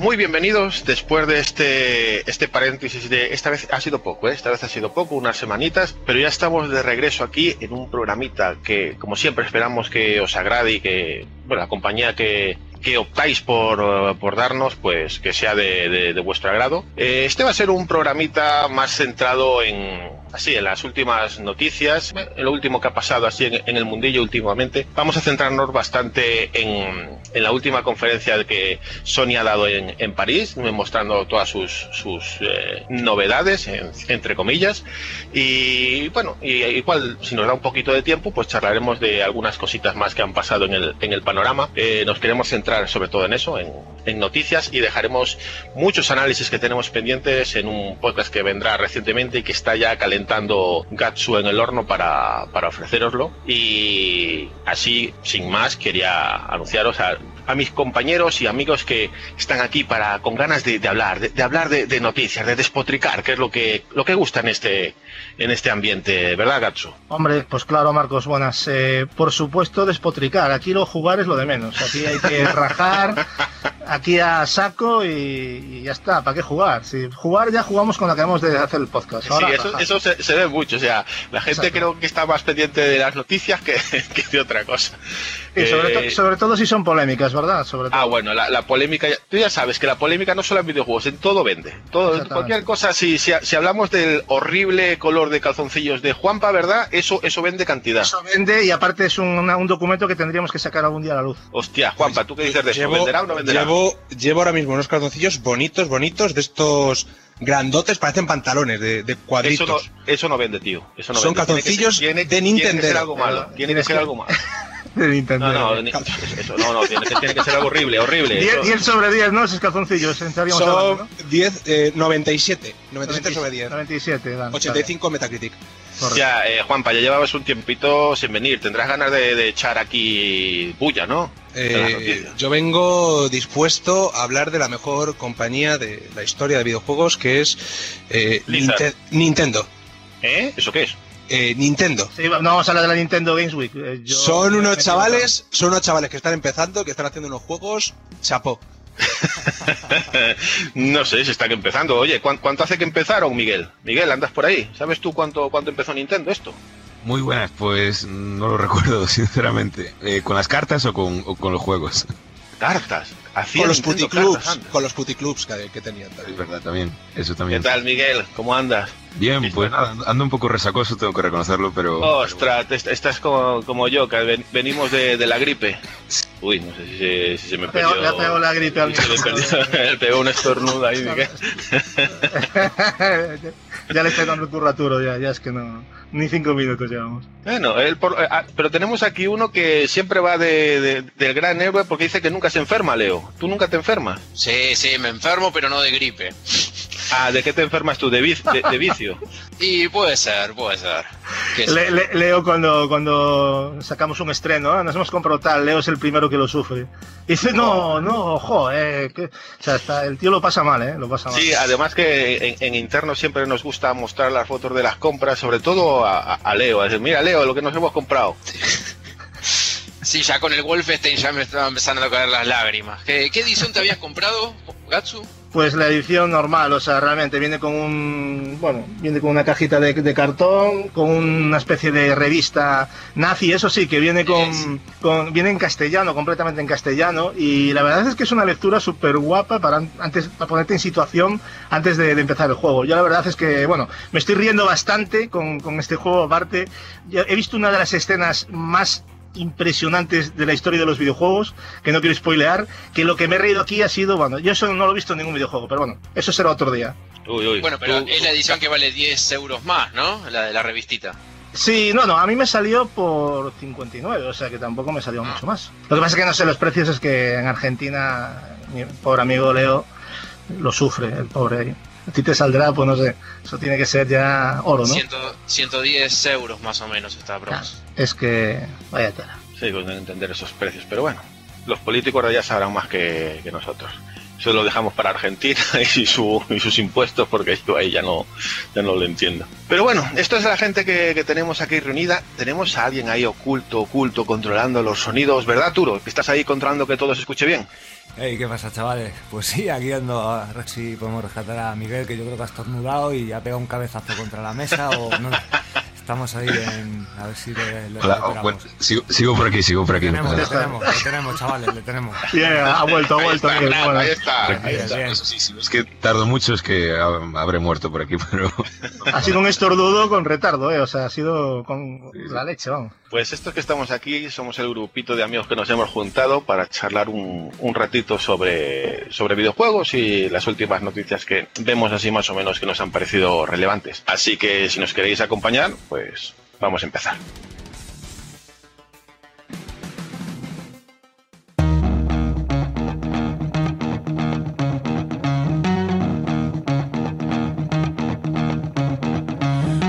Muy bienvenidos después de este, este paréntesis de esta vez ha sido poco, ¿eh? esta vez ha sido poco, unas semanitas, pero ya estamos de regreso aquí en un programita que como siempre esperamos que os agrade y que bueno, la compañía que, que optáis por, por, darnos, pues que sea de vuestro agrado. Eh, este va a ser un programita más centrado en, así, en las últimas noticias, en lo último que ha pasado así en, en el mundillo últimamente. Vamos a centrarnos bastante en, en, la última conferencia que Sony ha dado en, en París, mostrando todas sus, sus eh, novedades, entre comillas. Y bueno, y, igual, si nos da un poquito de tiempo, pues charlaremos de algunas cositas más que han pasado en el, en el panorama. Eh, nos queremos centrar sobre todo en eso, en, noticias, y dejaremos muchos análisis que tenemos pendientes en un podcast que vendrá recientemente y que está ya calentando Gatsu en el horno para, para ofreceroslo. Y así, sin más, quería anunciaros a, a mis compañeros y amigos que están aquí para con ganas de, de hablar, de, de hablar de, de, noticias, de despotricar, que es lo que, lo que gusta en este, en este ambiente, ¿verdad, Gatsu? Hombre, pues claro, Marcos, buenas. Eh, por supuesto, despotricar. Aquí lo jugar es lo de menos. Aquí hay que rajar, aquí a saco y, y, ya está. ¿Para qué jugar? Si jugar ya jugamos cuando acabamos de hacer el podcast. Ahora sí, eso, eso se, se, ve mucho. O sea, la gente Exacto. creo que está más pendiente de las noticias que, que de otra cosa. Y sobre, to sobre, todo si son polémicas, ¿verdad? Sobre todo. Ah, bueno, la, la, polémica, tú ya sabes que la polémica no solo en videojuegos, en todo vende. Todo, cualquier cosa, si, si, si, hablamos del horrible color de calzoncillos de Juanpa, ¿verdad? Eso, eso vende cantidad. Eso vende y aparte es un, una, un documento que tendríamos que sacar algún día a la luz. Hostia, Juanpa, ¿tú qué dices de llevo, eso? ¿Venderá o no venderá? Llevo, llevo ahora mismo unos calzoncillos bonitos, bonitos, de estos grandotes, parecen pantalones de, de cuadritos. Eso no, eso no, vende, tío. Eso no Son vende. calzoncillos tiene de Nintendo. Tiene que ser algo malo. Tiene que ser algo malo. de Nintendo. No, no, eso, no, no tiene, que, tiene que ser algo horrible, horrible. 10, 10 sobre 10, ¿no? Esos calzoncillos, Son hablando, ¿no? 10, eh, 97. 97 sobre 10. 97, dan, 85 vale. Metacritic. Correcto. Ya, eh, Juanpa, ya llevabas un tiempito sin venir. Tendrás ganas de, de echar aquí bulla, ¿no? Eh, yo vengo dispuesto a hablar de la mejor compañía de la historia de videojuegos, que es eh, Ninte Nintendo. ¿Eh? ¿Eso qué es? Eh, Nintendo. Sí, no vamos a hablar de la Nintendo Games Week. Eh, yo, son unos chavales, son unos chavales que están empezando, que están haciendo unos juegos, chapó. no sé si están empezando. Oye, ¿cuánto hace que empezaron, Miguel? Miguel, andas por ahí. ¿Sabes tú cuánto, cuánto empezó Nintendo esto? Muy buenas, pues no lo recuerdo, sinceramente. Eh, ¿Con las cartas o con, o con los juegos? Cartas. Con los puticlubs, con los puticlubs que, que tenían también. Es verdad, también. Eso también. ¿Qué tal, Miguel? ¿Cómo andas? Bien, pues nada, ando un poco resacoso, tengo que reconocerlo, pero... Ostras, pero... estás como, como yo, que venimos de, de, la gripe. Uy, no sé si se, si se me perdió... Le ha pegado la gripe al le, pegó un estornudo ahí, Miguel. ya le estoy dando curraturo, ya, ya es que no... Ni cinco minutos llevamos. Bueno, él eh, ah, pero tenemos aquí uno que siempre va de, del gran héroe porque dice que nunca se enferma, Leo. ¿Tú nunca te enfermas? Sí, sí, me enfermo, pero no de gripe. Ah, ¿de qué te enfermas tú? ¿De, vicio? y puede ser, puede ser. Leo, cuando, cuando sacamos un estreno, ¿eh? nos hemos comprado tal, Leo es el primero que lo sufre. Y dice, no, no, ojo, eh, o sea, el tío lo pasa mal, ¿eh? Lo pasa mal. Sí, además que en, interno siempre nos gusta mostrar las fotos de las compras, sobre todo a, Leo. decir, mira, Leo, lo que nos hemos comprado. Sí, ya con el Wolfenstein ya me estaban empezando a caer las lágrimas. ¿Qué, qué edición te habías comprado, Gatsu? Pues la edición normal, o sea, realmente viene con un, bueno, viene con una cajita de, cartón, con una especie de revista nazi, eso sí, que viene con, con viene en castellano, completamente en castellano, y la verdad es que es una lectura súper guapa para antes, para ponerte en situación antes de, empezar el juego. Yo la verdad es que, bueno, me estoy riendo bastante con, con este juego, aparte, he visto una de las escenas más impresionantes de la historia de los videojuegos, que no quiero spoilear, que lo que me he reído aquí ha sido, bueno, yo eso no lo he visto en ningún videojuego, pero bueno, eso será otro día. bueno, pero es la edición que vale 10 euros más, ¿no? La de la revistita. Sí, no, no, a mí me salió por 59, o sea que tampoco me salió ah. mucho más. Lo que pasa es que no sé los precios, es que en Argentina, mi pobre amigo Leo lo sufre, el pobre A ti te saldrá, pues no sé, eso tiene que ser ya oro, ¿no? 110 euros más o menos esta broma. es que, vaya tela. Sí, pues entender esos precios, pero bueno, los políticos ya sabrán más que, que nosotros. Eso lo dejamos para Argentina y, su, y sus impuestos porque yo ahí ya no, ya no lo entiendo. Pero bueno, esto es la gente que, que, tenemos aquí reunida. Tenemos a alguien ahí oculto, oculto, controlando los sonidos, ¿verdad, Turo? Que estás ahí controlando que todo se escuche bien. Hey, ¿qué pasa, chavales? Pues sí, aquí ando a ver si podemos rescatar a Miguel, que yo creo que ha estornudado y ha pegado un cabezazo contra la mesa o no. Estamos ahí en. A ver si le. Hola, bueno, sigo, sigo, por aquí, sigo por aquí. Le tenemos, le tenemos, le tenemos, chavales, le tenemos. Yeah, ha vuelto, ha vuelto. Ahí está, ahí está. Ahí está. Eso sí, si es que tardo mucho, es que habré muerto por aquí, pero. Ha sido un estornudo con retardo, ¿eh? O sea, ha sido con la leche, vamos. Pues estos que estamos aquí somos el grupito de amigos que nos hemos juntado para charlar un, un ratito sobre, sobre videojuegos y las últimas noticias que vemos así más o menos que nos han parecido relevantes. Así que si nos queréis acompañar, pues pues vamos a empezar.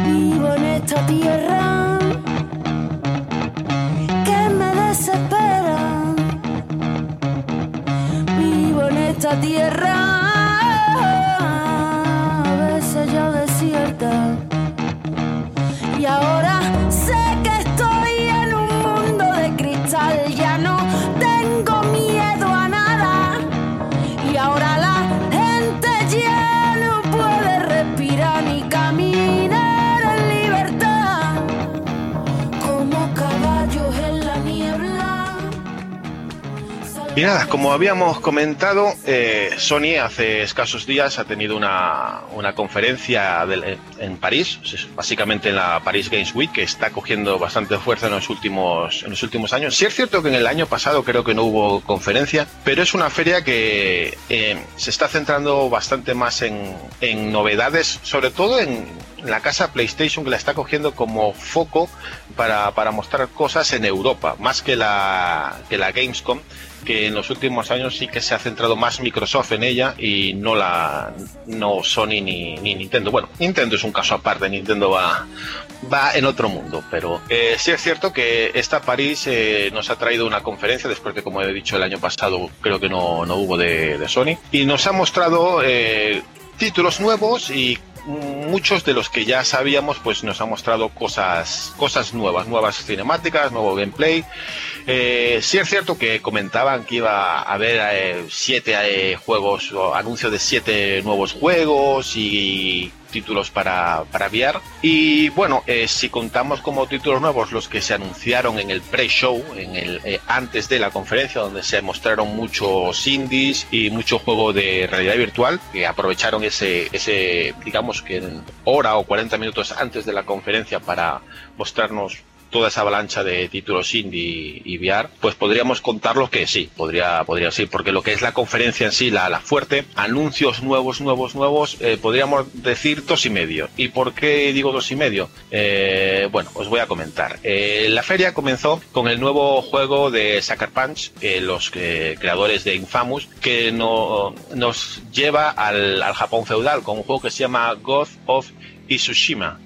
Vivo en esta tierra que me desespera. Vivo en esta tierra Y nada, como habíamos comentado, eh, Sony hace escasos días ha tenido una, una conferencia en París, básicamente en la Paris Games Week, que está cogiendo bastante fuerza en los últimos, en los últimos años. Sí es cierto que en el año pasado creo que no hubo conferencia, pero es una feria que eh, se está centrando bastante más en, en novedades, sobre todo en la casa PlayStation que la está cogiendo como foco para, para mostrar cosas en Europa, más que la, que la Gamescom que en los últimos años sí que se ha centrado más Microsoft en ella y no la no Sony ni, ni Nintendo. Bueno, Nintendo es un caso aparte, Nintendo va, va en otro mundo, pero eh, sí es cierto que esta París eh, nos ha traído una conferencia después de, como he dicho, el año pasado creo que no, no hubo de, de Sony y nos ha mostrado eh, títulos nuevos y muchos de los que ya sabíamos pues nos ha mostrado cosas cosas nuevas nuevas cinemáticas nuevo gameplay. Eh, sí es cierto que comentaban que iba a haber eh, siete eh, juegos o anuncios de siete nuevos juegos y títulos para, para VR. Y bueno, eh, si contamos como títulos nuevos los que se anunciaron en el pre-show, en el eh, antes de la conferencia, donde se mostraron muchos indies y mucho juego de realidad virtual, que aprovecharon ese, ese digamos que hora o 40 minutos antes de la conferencia para mostrarnos toda esa avalancha de títulos indie y VR, pues podríamos contarlo que sí, podría, podría ser, porque lo que es la conferencia en sí, la, la fuerte, anuncios nuevos, nuevos, nuevos, eh, podríamos decir dos y medio. ¿Y por qué digo dos y medio? Eh, bueno, os voy a comentar. Eh, la feria comenzó con el nuevo juego de Sucker Punch, los creadores de Infamous, que no, nos lleva al, al Japón feudal, con un juego que se llama God of Tsushima.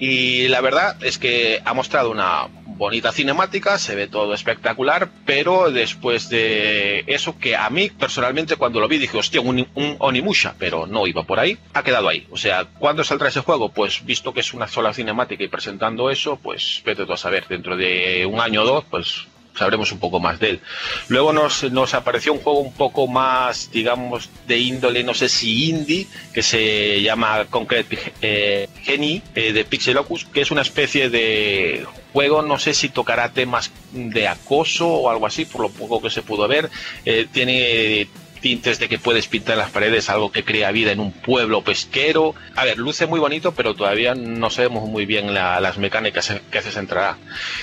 Y la verdad es que ha mostrado una bonita cinemática, se ve todo espectacular, pero después de eso que a mí personalmente cuando lo vi dije, hostia, un, un Onimusha, pero no iba por ahí, ha quedado ahí. O sea, ¿cuándo saldrá ese juego? Pues visto que es una sola cinemática y presentando eso, pues vete tú a saber, dentro de un año o dos, pues sabremos un poco más de él. Luego nos, nos apareció un juego un poco más, digamos, de índole, no sé si indie, que se llama Concrete eh, Genie eh, de Pixelocus, que es una especie de juego, no sé si tocará temas de acoso o algo así, por lo poco que se pudo ver. Eh, tiene tintes de que puedes pintar las paredes algo que crea vida en un pueblo pesquero. A ver, luce muy bonito, pero todavía no sabemos muy bien las mecánicas que se centrará.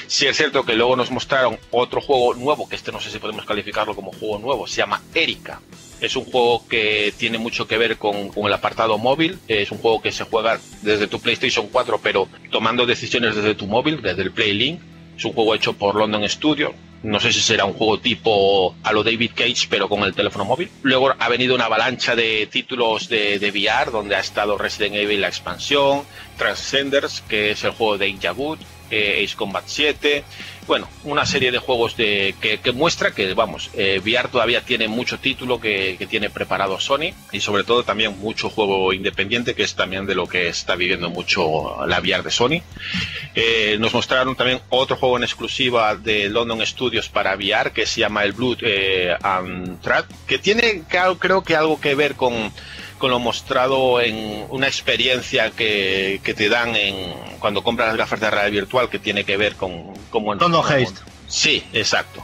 Sí es cierto que luego nos mostraron otro juego nuevo, que este no sé si podemos calificarlo como juego nuevo, se llama Erika. Es un juego que tiene mucho que ver con, con, el apartado móvil. Es un juego que se juega desde tu PlayStation 4, pero tomando decisiones desde tu móvil, desde el PlayLink. Es un juego hecho por London Studio. No sé si será un juego tipo a lo David Cage, pero con el teléfono móvil. Luego ha venido una avalancha de títulos de, de VR, donde ha estado Resident Evil la expansión, Transcenders, que es el juego de Injagut, eh, Ace Combat 7, bueno, una serie de juegos de, que, muestra que, vamos, eh, VR todavía tiene mucho título que, tiene preparado Sony y sobre todo también mucho juego independiente, que es también de lo que está viviendo mucho la VR de Sony. Eh, nos mostraron también otro juego en exclusiva de London Studios para VR que se llama el Blood eh, and Track, que tiene creo que algo que ver con con lo mostrado en una experiencia que, que te dan en cuando compras las gafas de realidad virtual que tiene que ver con cómo... Todo Haste. Sí, exacto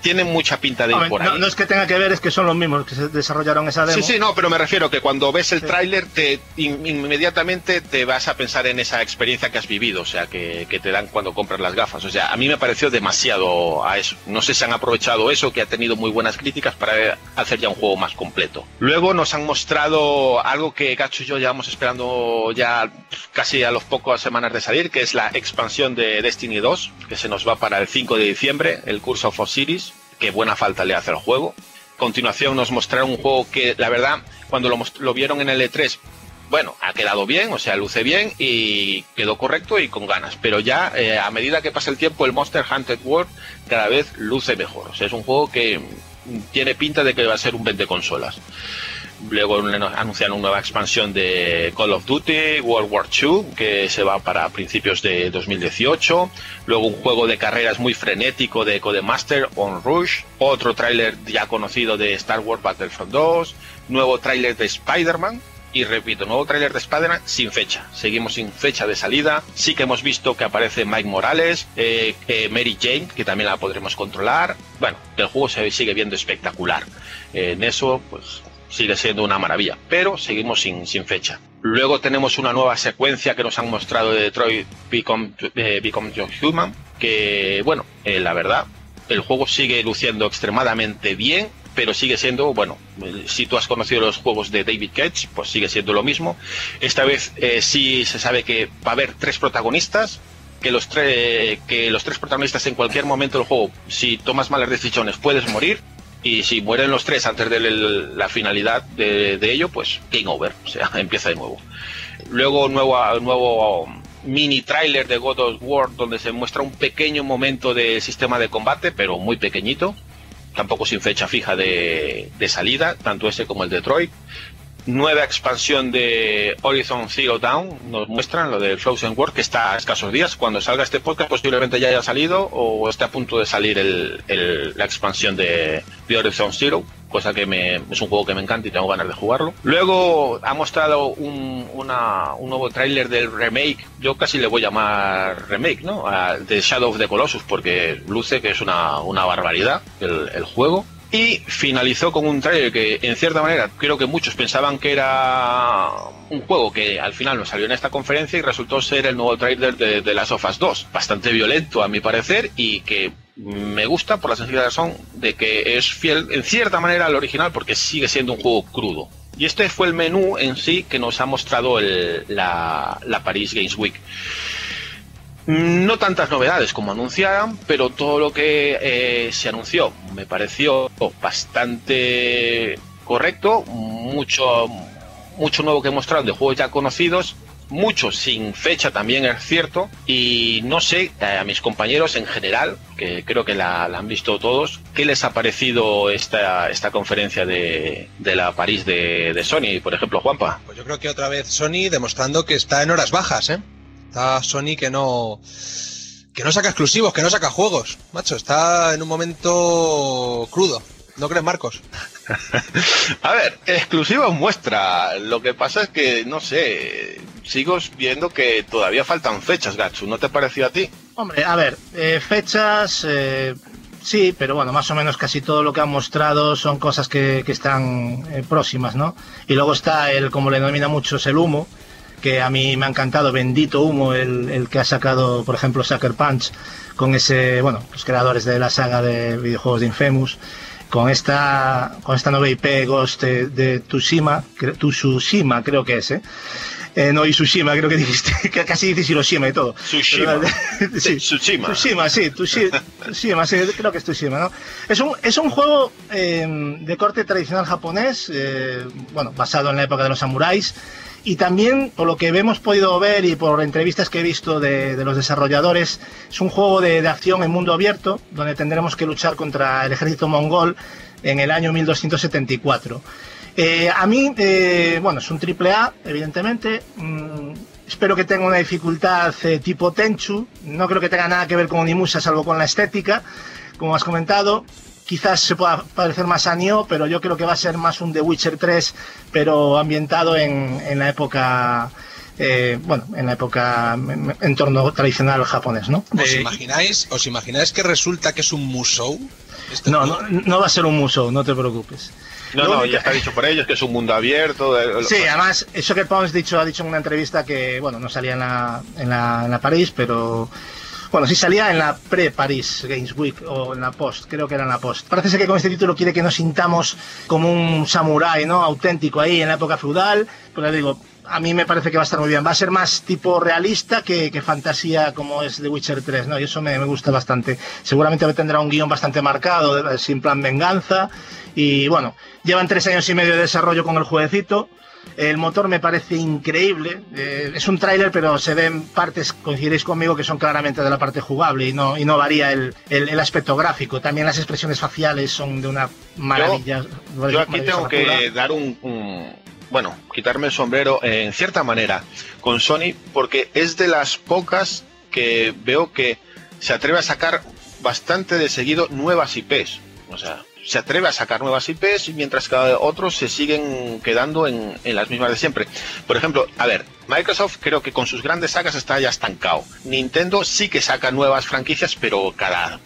tiene mucha pinta de ir por no, ahí. No es que tenga que ver, es que son los mismos que se desarrollaron esa demo. Sí, sí, no, pero me refiero que cuando ves el sí. tráiler, te in, inmediatamente te vas a pensar en esa experiencia que has vivido, o sea, que, que, te dan cuando compras las gafas. O sea, a mí me pareció demasiado a eso. No sé si han aprovechado eso, que ha tenido muy buenas críticas para hacer ya un juego más completo. Luego nos han mostrado algo que Gacho y yo llevamos esperando ya casi a los pocas semanas de salir, que es la expansión de Destiny 2, que se nos va para el 5 de diciembre, el curso of Osiris, que buena falta le hace al juego. A continuación nos mostraron un juego que la verdad cuando lo, lo, vieron en el E3 bueno, ha quedado bien, o sea, luce bien y quedó correcto y con ganas. Pero ya eh, a medida que pasa el tiempo, el Monster Hunter World cada vez luce mejor. O sea, es un juego que tiene pinta de que va a ser un 20 consolas. Luego anunciaron una nueva expansión de Call of Duty World War II que se va para principios de 2018. Luego un juego de carreras muy frenético de Codemaster On Rush. Otro tráiler ya conocido de Star Wars Battlefront 2. Nuevo tráiler de Spider-Man. Y repito, nuevo tráiler de Spider-Man sin fecha. Seguimos sin fecha de salida. Sí que hemos visto que aparece Mike Morales, eh, eh, Mary Jane, que también la podremos controlar. Bueno, el juego se sigue viendo espectacular. En eso, pues sigue siendo una maravilla, pero seguimos sin, sin fecha. Luego tenemos una nueva secuencia que nos han mostrado de Detroit Become, eh, Become Human, que bueno, eh, la verdad, el juego sigue luciendo extremadamente bien, pero sigue siendo, bueno, si tú has conocido los juegos de David Cage, pues sigue siendo lo mismo. Esta vez eh, sí se sabe que va a haber tres protagonistas, que los, que los tres protagonistas en cualquier momento del juego, si tomas malas decisiones, puedes morir y si mueren los tres antes de la finalidad de, de, ello, pues game over, o sea, empieza de nuevo. Luego nuevo, nuevo mini trailer de God of War donde se muestra un pequeño momento del sistema de combate, pero muy pequeñito, tampoco sin fecha fija de, de salida, tanto ese como el Detroit. Nueva expansión de Horizon Zero Dawn, nos muestran lo del Frozen World, que está a escasos días. Cuando salga este podcast, posiblemente ya haya salido o esté a punto de salir el, la expansión de, Horizon Zero cosa que me, es un juego que me encanta y tengo ganas de jugarlo. Luego ha mostrado un, una, un nuevo tráiler del remake, yo casi le voy a llamar remake, ¿no? De Shadow of the Colossus, porque luce que es una, una barbaridad el juego y finalizó con un trailer que en cierta manera creo que muchos pensaban que era un juego que al final nos salió en esta conferencia y resultó ser el nuevo trailer de, de Last of Us 2, bastante violento a mi parecer y que me gusta por la sencilla razón de que es fiel en cierta manera al original porque sigue siendo un juego crudo. Y este fue el menú en sí que nos ha mostrado el, la, la Paris Games Week. No tantas novedades como anunciaban, pero todo lo que eh, se anunció me pareció bastante correcto, mucho, mucho nuevo que mostraron de juegos ya conocidos, muchos sin fecha también es cierto, y no sé eh, a mis compañeros en general, que creo que la, la han visto todos, ¿qué les ha parecido esta, esta conferencia de, de la París de, de Sony, por ejemplo, Juanpa? Pues yo creo que otra vez Sony demostrando que está en horas bajas, ¿eh? Está Sony que no. que no saca exclusivos, que no saca juegos. Macho, está en un momento crudo. ¿No crees, Marcos? A ver, exclusivos muestra. Lo que pasa es que, no sé, sigo viendo que todavía faltan fechas, Gatsu. ¿No te pareció a ti? Hombre, a ver, eh, fechas, eh, sí, pero bueno, más o menos casi todo lo que han mostrado son cosas que, que están eh, próximas, ¿no? Y luego está el, como le denomina muchos, el humo, que a mí me ha encantado, bendito humo, el, el que ha sacado, por ejemplo, Sucker Punch, con ese, bueno, los creadores de la saga de videojuegos de Infamous, con esta, con esta nueva IP Ghost de, de Tsushima, Tsushima creo que es, ¿eh? Eh, no, y Tsushima, creo que dijiste, que casi dices Hiroshima y todo. Tsushima. Pero, sí, Tsushima. Tsushima, sí, Tsushi- Tsushima, sí, creo que es Tsushima, ¿no? Es un, es un juego eh, de corte tradicional japonés, eh, bueno, basado en la época de los samuráis, y también, por lo que hemos podido ver y por entrevistas que he visto de, los desarrolladores, es un juego de, de acción en mundo abierto, donde tendremos que luchar contra el ejército mongol en el año 1274. Eh, a mí, eh, bueno, es un triple A, evidentemente. Mm, espero que tenga una dificultad eh, tipo Tenchu. No creo que tenga nada que ver con Onimusha, salvo con la estética, como has comentado. Quizás se pueda parecer más a Nioh, pero yo creo que va a ser más un The Witcher 3, pero ambientado en, en la época, eh, bueno, en la época, en- entorno tradicional japonés, ¿no? ¿Os Eh, imagináis, ¿Os imagináis que resulta que es un musou? Este no, no, no va a ser un museo, no te preocupes. No, no, ya está dicho por ellos que es un mundo abierto. Sí, además, eso que Pons dicho, ha dicho en una entrevista que, bueno, no salía en la, en la, en la París, pero. Bueno, sí salía en la pre-Paris Games Week o en la post, creo que era en la post. Parece ser que con este título quiere que nos sintamos como un samurái, ¿no? Auténtico ahí en la época feudal. Pero le digo, a mí me parece que va a estar muy bien. Va a ser más tipo realista que, fantasía como es The Witcher 3, ¿no? Y eso me, me gusta bastante. Seguramente tendrá un guion bastante marcado, de- sin plan venganza. Y bueno, llevan tres años y medio de desarrollo con el jueguecito. El motor me parece increíble. Eh, es un tráiler, pero se ven partes, coincidiréis conmigo, que son claramente de la parte jugable y no, y no varía el, el- el aspecto gráfico. También las expresiones faciales son de una maravilla. Yo aquí tengo que dar un, un- bueno, quitarme el sombrero en cierta manera con Sony porque es de las pocas que veo que se atreve a sacar bastante de seguido nuevas IPs. O sea, se atreve a sacar nuevas IPs mientras que otros se siguen quedando en, en las mismas de siempre. Por ejemplo, a ver, Microsoft creo que con sus grandes sagas está ya estancado. Nintendo sí que saca nuevas franquicias, pero cada,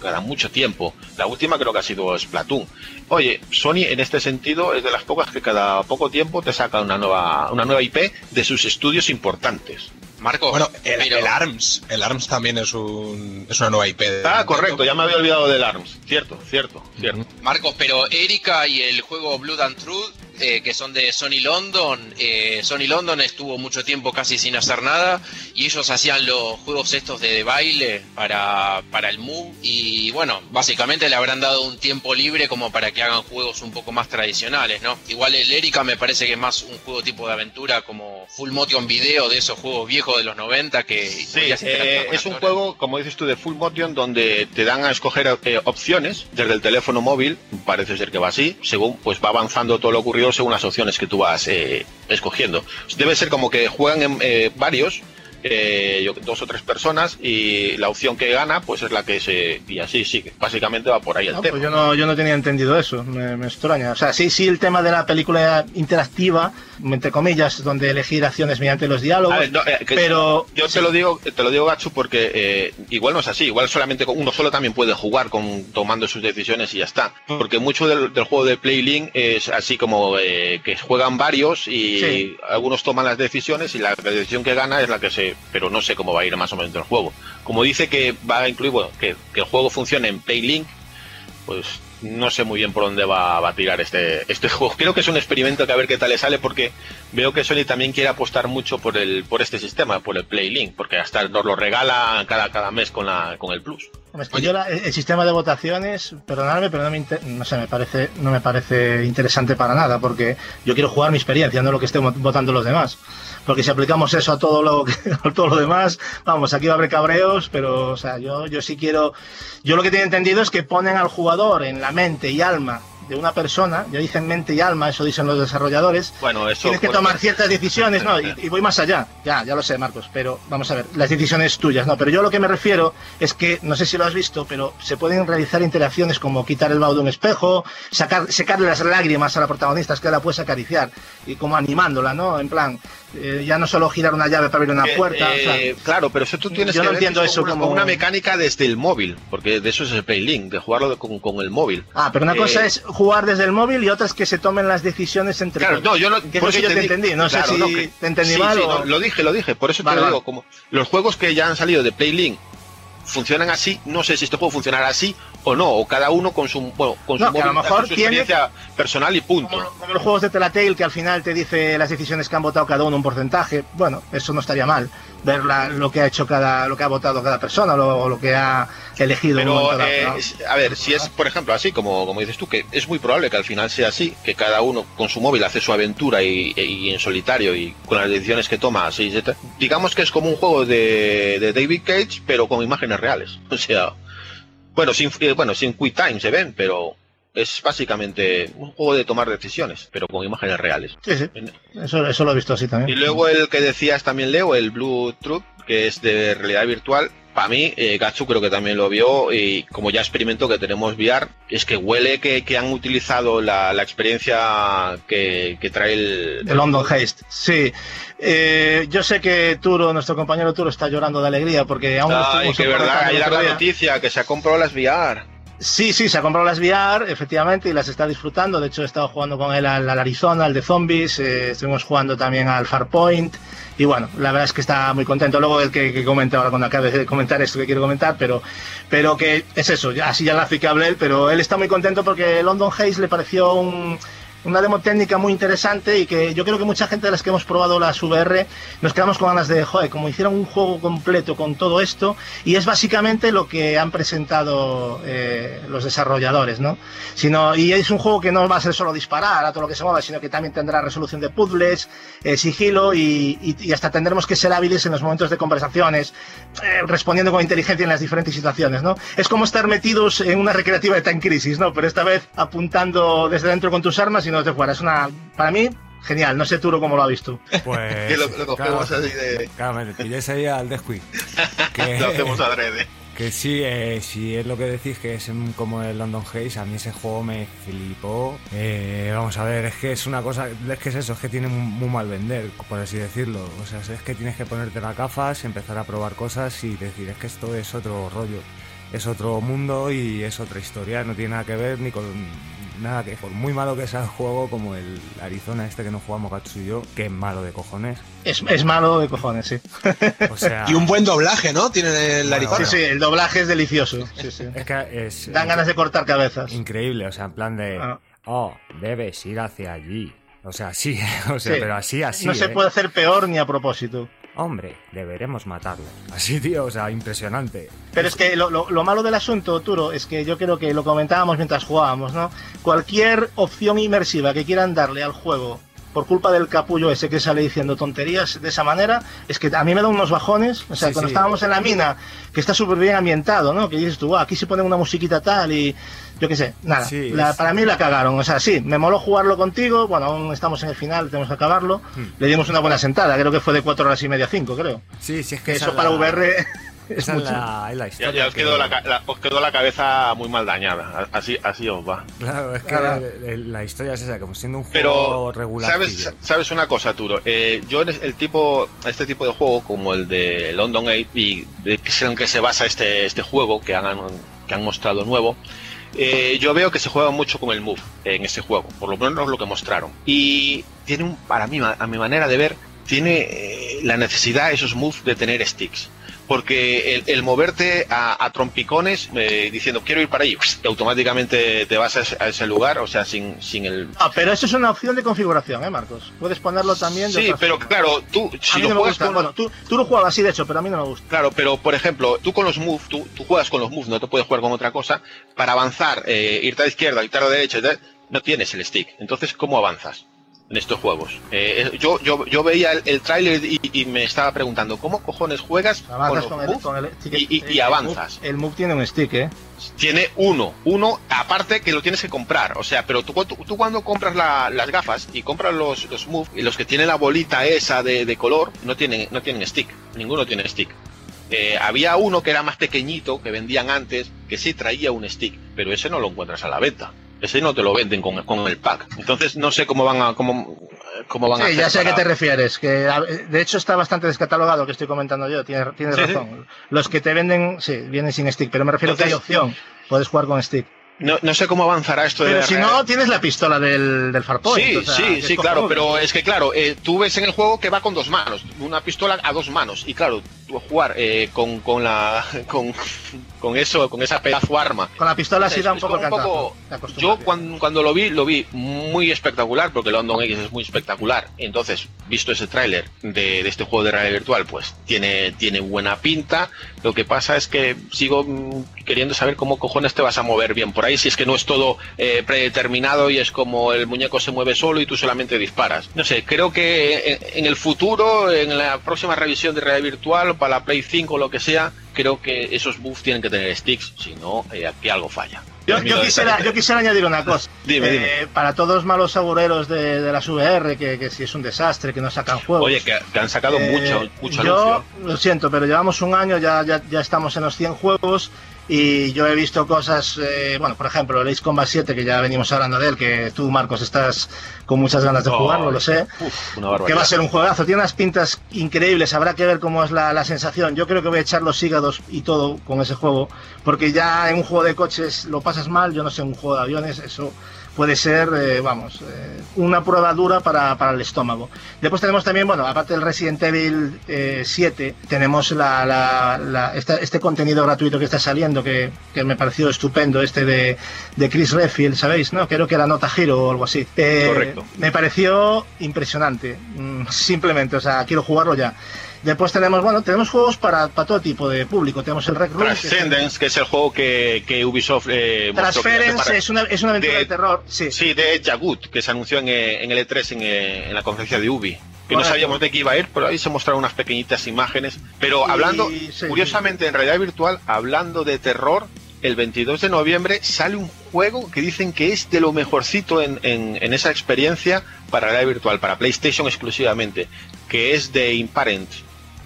cada mucho tiempo. La última creo que ha sido Splatoon. Oye, Sony en este sentido es de las pocas que cada poco tiempo te saca una nueva, una nueva IP de sus estudios importantes. Marcos, Bueno, el, ARMS. El ARMS también es, un, es una nueva IP. de Ah, correcto, ya me había olvidado del ARMS. Cierto, cierto, cierto. Marcos, pero Erika y el juego Blood and Truth, eh, que son de Sony London, eh, Sony London estuvo mucho tiempo casi sin hacer nada y ellos hacían los juegos estos de, de baile para, para el Move y bueno, básicamente le habrán dado un tiempo libre como para que hagan juegos un poco más tradicionales, ¿no? Igual el Erika me parece que es más un juego tipo de aventura como Full Motion Video de esos juegos viejos de los 90 que... Sí, eh, es un juego, como dices tú, de full motion donde te dan a escoger opciones desde el teléfono móvil, parece ser que va así, según pues va avanzando todo lo ocurrido según las opciones que tú vas eh, escogiendo. Debe ser como que juegan en, eh, varios eh, yo- dos o tres personas y la opción que gana pues es la que se... Y así sigue. Básicamente va por ahí el No, tema. pues yo no, yo no tenía entendido eso, me, me extraña. O sea, sí, sí, el tema de la película interactiva, entre comillas, donde elegir acciones mediante los diálogos, A ver, no, eh, pero... Yo te lo digo, te lo digo, Gachu, porque eh, igual no es así. Igual solamente uno solo también puede jugar con tomando sus decisiones y ya está. Porque mucho del, del juego de Playlink es así como que juegan varios y Sí. algunos toman las decisiones y la decisión que gana es la que se. Pero no sé cómo va a ir más o menos el juego. Como dice que va a incluir, bueno, que, el juego funcione en Playlink, pues no sé muy bien por dónde va, va a tirar este, este juego. Creo que es un experimento que a ver qué tal le sale porque veo que Sony también quiere apostar mucho por el por este sistema, por el Playlink, porque hasta nos lo regala cada, cada mes con la con el Plus. Hombre, es que yo la- el sistema de votaciones, perdonadme, pero no me, inter- no sé, me parece, no me parece interesante para nada, porque yo quiero jugar mi experiencia, no lo que estén vo- votando los demás. Porque si aplicamos eso a todo lo que- a todo lo demás, vamos, aquí va a haber cabreos, pero o sea, yo, yo sí quiero, yo lo que tengo entendido es que ponen al jugador en la mente y alma de una persona, ya dicen mente y alma, eso dicen los desarrolladores, Bueno, eso Tienes que bueno, tomar ciertas decisiones, ¿no? Y, y voy más allá. Ya, ya lo sé, Marcos. Pero vamos a ver, las decisiones tuyas, ¿no? Pero yo lo que me refiero es que, no sé si lo has visto, pero se pueden realizar interacciones como quitar el vaho de un espejo, sacar, secarle las lágrimas a la protagonista, es que la puedes acariciar, y como animándola, ¿no? En plan, eh, ya no solo girar una llave para abrir una que, puerta. eh, sea, claro, pero eso tú tienes yo que no entiendo eso como- una mecánica desde el móvil, porque de eso es el Playlink, de jugarlo con, con el móvil. ah, pero una cosa Eh, es jugar desde el móvil y otra es que se tomen las decisiones entre Claro, todos. no, yo no, Que por eso yo te entendí, no claro, sé si no, que- te entendí sí, mal sí, o... no, lo dije, lo dije, por eso Vale, te lo digo, vale. como los juegos que ya han salido de Playlink funcionan así, no sé si este juego funcionará así o no, o cada uno con su, bueno, con su a lo móvil, mejor tiene- experiencia personal y punto. Como, como los juegos de Telltale que al final te dice las decisiones que han votado cada uno un porcentaje. Bueno, eso no estaría mal. Ver la- lo que ha hecho cada, lo que ha votado cada persona lo- o lo que ha elegido. Pero, dado, eh, a ver, si es, por ejemplo, así como, como dices tú, que es muy probable que al final sea así, que cada uno con su móvil hace su aventura y, y en solitario y con las decisiones que toma, así, digamos que es como un juego de, de David Cage, pero con imágenes reales. O sea, bueno, sin, eh, bueno, sin quick time se ven, pero es básicamente un juego de tomar decisiones, pero con imágenes reales. Sí, sí. Eso, eso lo he visto así Y también. luego el que decías también, Leo, el Blue Troop, que es de realidad virtual. Para mí, eh, Gachu creo que también lo vio y como ya experimento que tenemos VR, es que huele que, que han utilizado la, la experiencia que, que trae el... De London Haste, sí. Eh, yo sé que Turo, nuestro compañero Turo, está llorando de alegría porque aún Ay, que verdad, otro la noticia que se ha comprado las VR. Sí, sí, se ha comprado las VR, efectivamente, y las está disfrutando. De hecho, he estado jugando con él al, Arizona, al de Zombies, eh, estuvimos jugando también al Farpoint. Y bueno, la verdad es que está muy contento. Luego el que, que comente ahora cuando acabe de comentar esto que quiero comentar, pero, pero que es eso, ya, así ya graficable él, pero él está muy contento porque London Haze le pareció un, una demo técnica muy interesante y que yo creo que mucha gente de las que hemos probado las VR nos quedamos con ganas de, joder, como hicieron un juego completo con todo esto y es básicamente lo que han presentado eh, los desarrolladores, ¿no? Sino, y es un juego que no va a ser solo disparar a todo lo que se mueva, sino que también tendrá resolución de puzzles, eh, sigilo y, hasta tendremos que ser hábiles en los momentos de conversaciones, eh, respondiendo con inteligencia en las diferentes situaciones, ¿no? Es como estar metidos en una recreativa de Time Crisis, ¿no? Pero esta vez apuntando desde dentro con tus armas no desde fuera. Es una, para mí, genial. No sé Turo cómo lo ha visto. Pues. Que lo, lo cogemos claro, así de... claro, me pilláis ahí al descuid. Que, Lo hacemos adrede. que sí, eh, si es lo que decís que es como el London Haze, a mí ese juego me flipó. Eh, vamos a ver, es que es una cosa, es que es eso, es que tiene muy, muy mal vender, por así decirlo. O sea, es que tienes que ponerte las gafas, empezar a probar cosas y decir, es que esto es otro rollo. Es otro mundo y es otra historia, no tiene nada que ver ni con nada que por muy malo que sea el juego como el Arizona este que no jugamos Gatsu y yo, que es malo de cojones. Es, es malo de cojones, sí. O sea, Y un buen doblaje, ¿no? Tiene el Bueno, Arizona. Sí, sí, el doblaje es delicioso. Sí, sí. es que es Dan ganas de cortar cabezas. increíble, o sea, en plan de, Ah. oh, debes ir hacia allí. O sea, sí, o sea, Sí. pero así, así. no se ¿eh? puede hacer peor ni a propósito. Hombre, deberemos matarlo. Así, tío, o sea, impresionante. Pero es que lo, lo- lo malo del asunto, Turo, es que yo creo que lo comentábamos mientras jugábamos, ¿no? Cualquier opción inmersiva que quieran darle al juego por culpa del capullo ese que sale diciendo tonterías de esa manera, es que a mí me da unos bajones. O sea, Sí, cuando sí. estábamos en la mina, que está súper bien ambientado, ¿no? Que dices tú, "Ah, aquí se pone una musiquita tal y yo qué sé, nada. Sí, La- es- Para mí la cagaron. O sea, sí, me moló jugarlo contigo. Bueno, aún estamos en el final, tenemos que acabarlo. Hmm. Le dimos una buena sentada, creo que fue de cuatro horas y media, cinco, creo. Sí, sí, es Que eso es para la- VR es Esa mucho. la, es la Ya, historia. ya os, que- quedó la, ca- la- os quedó la cabeza muy mal dañada. Así, así os va. Claro, es que el- la historia es esa, como siendo un Pero, juego regular. ¿sabes, sabes una cosa, Turo? Eh, yo en el tipo, este tipo de juego, como el de London 8, y de en el que se basa este, este juego que han, que han mostrado nuevo, eh, yo veo que se juega mucho con el Move en este juego, por lo menos lo que mostraron. Y tiene un, para mí, a mi manera de ver, tiene eh, la necesidad esos moves de tener sticks. Porque el, el moverte a, a trompicones eh, diciendo quiero ir para ahí, y automáticamente te vas a ese, a ese lugar, o sea, sin, sin el, Ah, pero eso es una opción de configuración, ¿eh, Marcos? Puedes ponerlo también. de Sí, pero forma. claro, tú si lo no me juegas gusta. con Bueno, tú, tú lo jugabas así, de hecho, pero a mí no me gusta. Claro, pero por ejemplo, tú con los moves, tú, tú juegas con los moves, no te puedes jugar con otra cosa. Para avanzar, eh, irte a la izquierda, irte a la derecha, no tienes el stick. Entonces, ¿cómo avanzas en estos juegos? Eh, eh, yo, yo, yo veía el, el tráiler y, y me estaba preguntando, ¿cómo cojones juegas con Avanzas los con, el, con el y- y- el avanzas. move- El move tiene un stick, ¿eh? Tiene uno, uno, aparte que lo tienes que comprar. O sea, pero tú, tú, tú cuando compras la- las gafas y compras los, los Move, y los que tienen la bolita esa de, de color, no tienen, no tienen stick. Ninguno tiene stick. Eh, había uno que era más pequeñito, que vendían antes, que sí traía un stick, pero ese no lo encuentras a la venta. Ese no te lo venden con, con el pack. Entonces no sé cómo van a, cómo, cómo van a Sí, hacer ya sé a qué te refieres. Que a- de hecho está bastante descatalogado lo que estoy comentando yo. Tienes, tienes Sí, sí. razón. Los que te venden, sí, vienen sin stick, pero me refiero que hay opción. Puedes jugar con stick. No, no sé cómo avanzará esto de Pero si real- no, tienes la pistola del, del Farpoint. Sí, o sea, que sí, sí, claro, pero es que claro, eh, tú ves en el juego que va con dos manos, una pistola a dos manos, y claro, tú jugar eh, con, con la con, con eso, con esa pedazo arma. Con la pistola sí da un poco un poco- Yo cuando, cuando lo vi, lo vi muy espectacular, porque London X es muy espectacular. Entonces, visto ese tráiler de, de este juego de realidad virtual, pues tiene, tiene buena pinta. Lo que pasa es que sigo mm, queriendo saber cómo cojones te vas a mover bien por ahí, si es que no es todo eh, predeterminado y es como el muñeco se mueve solo y tú solamente disparas. No sé, creo que en, en el futuro, en la próxima revisión de realidad virtual, para la Play 5 o lo que sea, creo que esos buffs tienen que tener sticks, si no, eh, aquí algo falla. Yo, yo quisiera, yo quisiera añadir una cosa. Dime, Eh, dime. Para todos los malos augurios de, de las VR, que, que si es un desastre, que no sacan juegos. Oye, que, que han sacado Eh, mucho, mucho yo anuncio. lo siento, pero llevamos un año, ya, ya, ya estamos en los 100 juegos y yo he visto cosas, eh, bueno, por ejemplo, el Ace Combat 7, que ya venimos hablando de él, que tú, Marcos, estás con muchas ganas de Oh, jugarlo, lo sé. Uf, una Que va a ser un juegazo, tiene unas pintas increíbles, habrá que ver cómo es la, la sensación. Yo creo que voy a echar los hígados y todo con ese juego, porque ya en un juego de coches lo pasas mal, yo no sé, en un juego de aviones, eso puede ser, eh, vamos, eh, una prueba dura para, para el estómago. Después tenemos también, bueno, aparte del Resident Evil eh, 7, tenemos la, la- la- esta- este contenido gratuito que está saliendo, que, que me pareció estupendo, este de, de Chris Redfield, ¿sabéis? ¿No? Creo que era Nota Hero o algo así. Eh, Correcto. Me pareció impresionante, mm, simplemente, o sea, quiero jugarlo ya. Después tenemos, bueno, tenemos juegos para, para todo tipo de público. Tenemos el Rec Room. que es- Transcendence, que es el juego que, que Ubisoft eh, Transference para- es una, es una aventura de, de- terror, sí. Sí, de Jagut, que se anunció en, eh, en el E3 en, eh, en la conferencia de Ubi. Que no sabíamos de qué iba a ir, pero ahí se mostraron unas pequeñitas imágenes. Pero Y- hablando, sí, curiosamente, en realidad virtual, hablando de terror, el 22 de noviembre sale un juego que dicen que es de lo mejorcito en, en- en esa experiencia para realidad virtual, para PlayStation exclusivamente, que es de Imparent,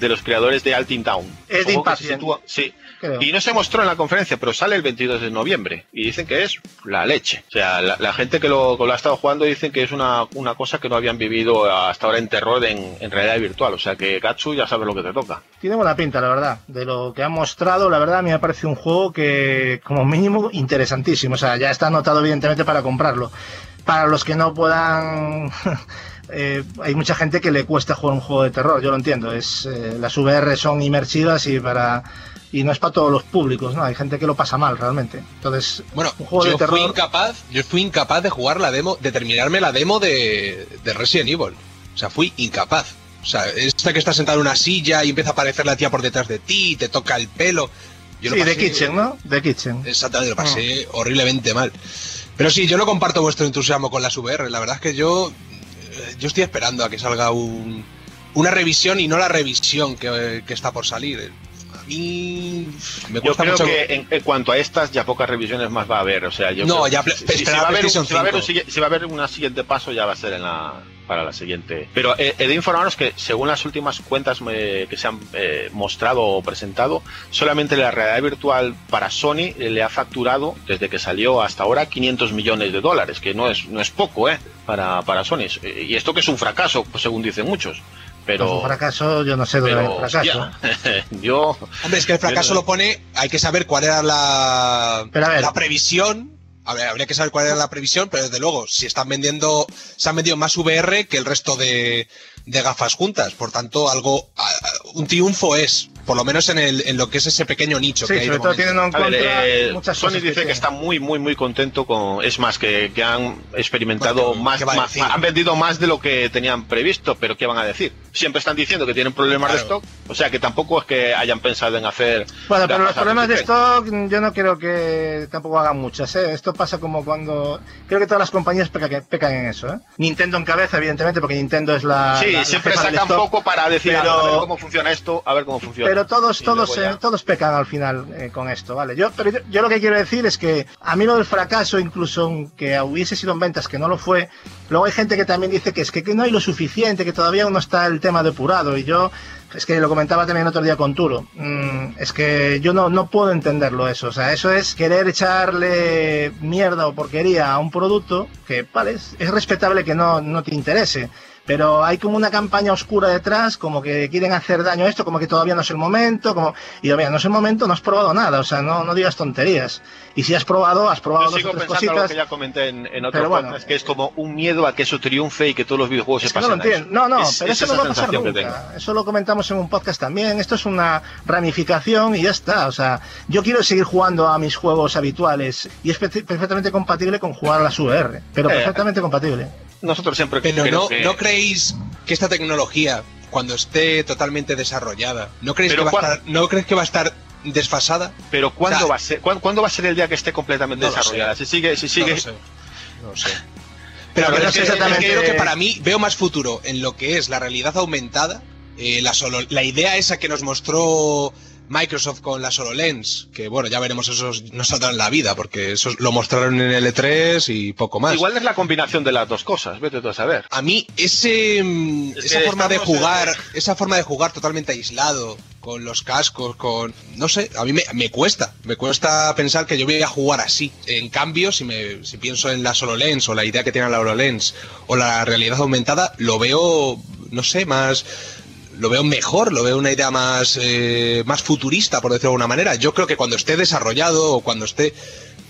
de los creadores de Altin Town. Es de Impatient. sí, creo. y no se mostró en la conferencia, pero sale el 22 de noviembre. Y dicen que es la leche. O sea, la, la gente que lo, que lo ha estado jugando dicen que es una, una cosa que no habían vivido hasta ahora en terror en, en realidad virtual. O sea que Gatsu ya sabe lo que te toca. Tiene buena pinta, la verdad. De lo que han mostrado, la verdad, a mí me parece un juego que, como mínimo, interesantísimo. O sea, ya está anotado, evidentemente, para comprarlo. Para los que no puedan. eh, hay mucha gente que le cuesta jugar un juego de terror, yo lo entiendo. Es, eh, las VR son inmersivas y para. Y no es para todos los públicos, ¿no? Hay gente que lo pasa mal realmente. Entonces, Bueno, un juego yo de terror. fui incapaz, yo fui incapaz de jugar la demo, de terminarme la demo de, de Resident Evil. O sea, fui incapaz. O sea, esta que está sentado en una silla y empieza a aparecer la tía por detrás de ti, y te toca el pelo. Yo sí, de Kitchen, ¿no? De Kitchen. Exactamente, lo pasé horriblemente mal. Pero sí, yo no comparto vuestro entusiasmo con las VR. La verdad es que yo yo estoy esperando a que salga un, una revisión y no la revisión que está por salir. Mí me Yo creo mucho. que en, en cuanto a estas ya pocas revisiones más va a haber. O sea, yo No, creo- ya si, va a haber un, PlayStation si va a haber un 5. sigui- si va a haber un siguiente paso ya va a ser en la para la siguiente. Pero eh, he de informaros que según las últimas cuentas eh, que se han eh, mostrado o presentado, solamente la realidad virtual para Sony eh, le ha facturado desde que salió hasta ahora 500 millones de dólares, que no es no es poco, eh, para para Sony. Y esto que es un fracaso, pues, según dicen muchos. Pero Pues un fracaso, yo no sé dónde pero el fracaso. yo Hombre, es que el fracaso Yo- lo pone, hay que saber cuál era la, Pero a ver. la previsión. A ver, habría que saber cuál era la previsión, pero desde luego, si están vendiendo, se han vendido más VR que el resto de, de gafas juntas. Por tanto, algo, un triunfo es, por lo menos en, el, en lo que es ese pequeño nicho Sí, que hay sobre todo tienen en A ver, contra eh, muchas Sony cosas dice que, tiene. está muy, muy, muy contento con. Es más, que, que han experimentado Bueno, más. Han vendido más de lo que tenían previsto, pero ¿qué van a decir? Siempre están diciendo que tienen problemas de stock, o sea que tampoco es que hayan pensado en hacer. Bueno, pero los problemas de stock yo no creo que tampoco hagan muchas. ¿eh? Esto pasa como cuando... Creo que todas las compañías pecan, pecan en eso. ¿eh? Nintendo en cabeza, evidentemente, porque Nintendo es la... Sí, la- siempre sacan poco para decir pero- a ver cómo funciona esto, a ver cómo funciona. Pero todos, todos, eh, todos pecan al final eh, con esto, ¿vale? Yo, pero yo, yo lo que quiero decir es que a mí lo del fracaso, incluso aunque hubiese sido en ventas, que no lo fue, luego hay gente que también dice que es que, que no hay lo suficiente, que todavía no está el tema depurado. Y yo, es que lo comentaba también otro día con Turo, mm, es que yo no, no puedo entenderlo eso. O sea, eso es querer echarle mierda o porquería a un producto que, vale, es, es respetable que no, no te interese. Pero hay como una campaña oscura detrás, como que quieren hacer daño a esto, como que todavía no es el momento, como... Y yo, mira, no es el momento, no has probado nada, o sea, no, no digas tonterías. Y si has probado, has probado Yo dos sigo o tres pensando algo cositas. que ya comenté en, en otro bueno. podcast, que es como un miedo a que eso triunfe y que todos los videojuegos Es se que no lo pasen entiendo. No, no, Es- pero es eso no va a pasar nunca. Eso lo comentamos en un podcast también. Esto es una ramificación y ya está. O sea, yo quiero seguir jugando a mis juegos habituales y es pe- perfectamente compatible con jugar a las VR. Pero Eh, perfectamente compatible. Nosotros siempre Pero no, que- ¿no creéis que esta tecnología, cuando esté totalmente desarrollada, ¿no creéis, que va, a estar, ¿no creéis que va a estar desfasada? Pero ¿cuándo, O sea, va a ser, ¿cuándo, cuándo va a ser el día que esté completamente No desarrollada? Si sigue, si No sigue, lo sé. No lo sé. Pero, Pero no es, que, es que exactamente- creo que para mí veo más futuro en lo que es la realidad aumentada, eh, la, solo, la idea esa que nos mostró Microsoft con la SoloLens, que bueno, ya veremos eso no saldrá en la vida, porque eso lo mostraron en el E3 y poco más. igual es la combinación de las dos cosas, vete tú a saber. A mí ese mm, Es esa forma de en- jugar, esa forma de jugar totalmente aislado, con los cascos, con no sé, a mí me, me cuesta, me cuesta pensar que yo voy a jugar así. En cambio, si me si pienso en la SoloLens o la idea que tiene la HoloLens o la realidad aumentada, lo veo no sé, más lo veo mejor, lo veo una idea más eh, más futurista, por decirlo de alguna manera. Yo creo que cuando esté desarrollado o cuando esté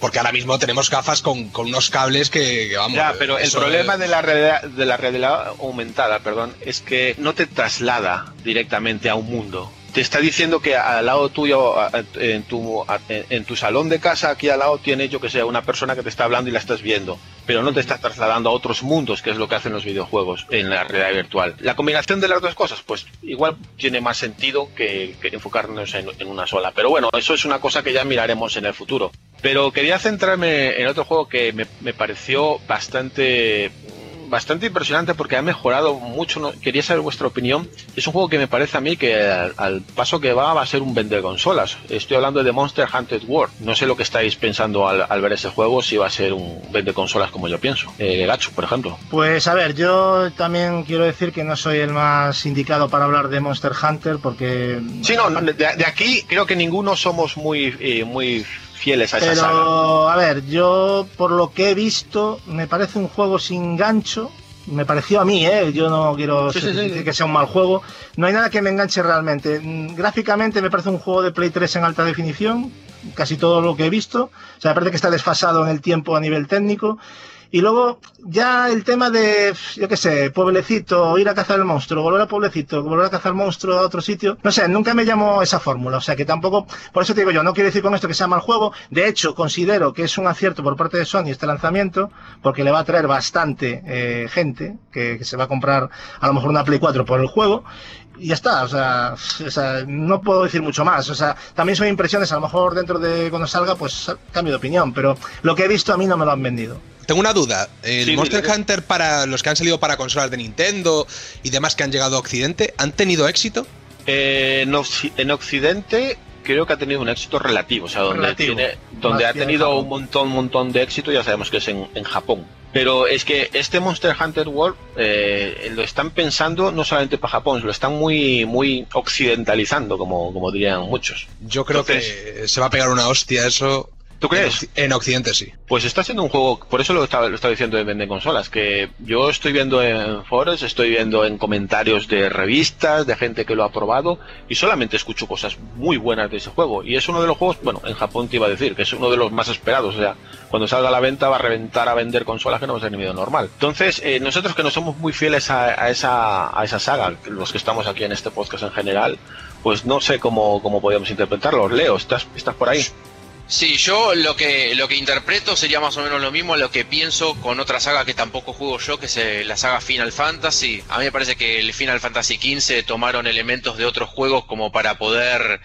porque ahora mismo tenemos gafas con, con unos cables que, que, vamos. Ya, pero el problema es- de la realidad, de la realidad aumentada, perdón, es que no te traslada directamente a un mundo. Te está diciendo que al lado tuyo, en tu, en tu salón de casa, aquí al lado tienes, yo que sé, una persona que te está hablando y la estás viendo, pero no te está trasladando a otros mundos, que es lo que hacen los videojuegos en la realidad virtual. La combinación de las dos cosas, pues igual tiene más sentido que, que enfocarnos en, en una sola. Pero bueno, eso es una cosa que ya miraremos en el futuro. Pero quería centrarme en otro juego que me, me pareció bastante bastante impresionante porque ha mejorado mucho. ¿no? Quería saber vuestra opinión. Es un juego que me parece a mí que al, al paso que va va a ser un vende consolas. Estoy hablando de Monster Hunter World. No sé lo que estáis pensando al, al ver ese juego, si va a ser un vende consolas como yo pienso. Eh, Gacho, por ejemplo. Pues a ver, yo también quiero decir que no soy el más indicado para hablar de Monster Hunter porque... Sí, no, de, de aquí creo que ninguno somos muy, eh, muy fieles a esa saga. Pero, a ver, yo por lo que he visto, me parece un juego sin gancho. Me pareció a mí, ¿eh? Yo no quiero Sí, sí, sí, decir sí. que sea un mal juego. No hay nada que me enganche realmente. Mm, Gráficamente me parece un juego de Play 3 en alta definición, casi todo lo que he visto. O sea, me parece que está desfasado en el tiempo a nivel técnico. Y luego, ya el tema de, yo qué sé, pueblecito, ir a cazar el monstruo, volver a pueblecito, volver a cazar el monstruo a otro sitio. No sé, nunca me llamó esa fórmula. O sea, que tampoco, por eso te digo yo, no quiero decir con esto que sea mal juego. De hecho, considero que es un acierto por parte de Sony este lanzamiento, porque le va a traer bastante eh, gente que, que se va a comprar a lo mejor una Play 4 por el juego. Y ya está, o sea, o sea, no puedo decir mucho más. O sea, también son impresiones, a lo mejor dentro de cuando salga, pues cambio de opinión, pero lo que he visto a mí no me lo han vendido. Tengo una duda. ¿El Sí, Monster. Hunter para los que han salido para consolas de Nintendo y demás que han llegado a Occidente, ¿han tenido éxito? Eh, en, Occi- en Occidente creo que ha tenido un éxito relativo, o sea, donde, Relativo. tiene- donde Más ha tenido un montón, un montón de éxito, ya sabemos que es en, en Japón. Pero es que este Monster Hunter World eh, lo están pensando no solamente para Japón, lo están muy, muy occidentalizando, como, como dirían muchos. Yo creo Entonces- que se va a pegar una hostia eso. ¿Tú crees? En, Occ- en Occidente sí. Pues está siendo un juego, por eso lo estaba, lo estaba diciendo de vender consolas, que yo estoy viendo en foros, estoy viendo en comentarios de revistas, de gente que lo ha probado, y solamente escucho cosas muy buenas de ese juego. Y es uno de los juegos, bueno, en Japón te iba a decir, que es uno de los más esperados, o sea, cuando salga a la venta va a reventar a vender consolas que no va a ser ni medio normal. Entonces, eh, nosotros que no somos muy fieles a, a esa, a esa saga, los que estamos aquí en este podcast en general, pues no sé cómo, cómo podemos interpretarlo. Leo, ¿estás, estás por ahí? Sí, yo lo que lo que interpreto sería más o menos lo mismo a lo que pienso con otra saga que tampoco juego yo, que es eh, la saga Final Fantasy. A mí me parece que el Final Fantasy XV tomaron elementos de otros juegos como para poder,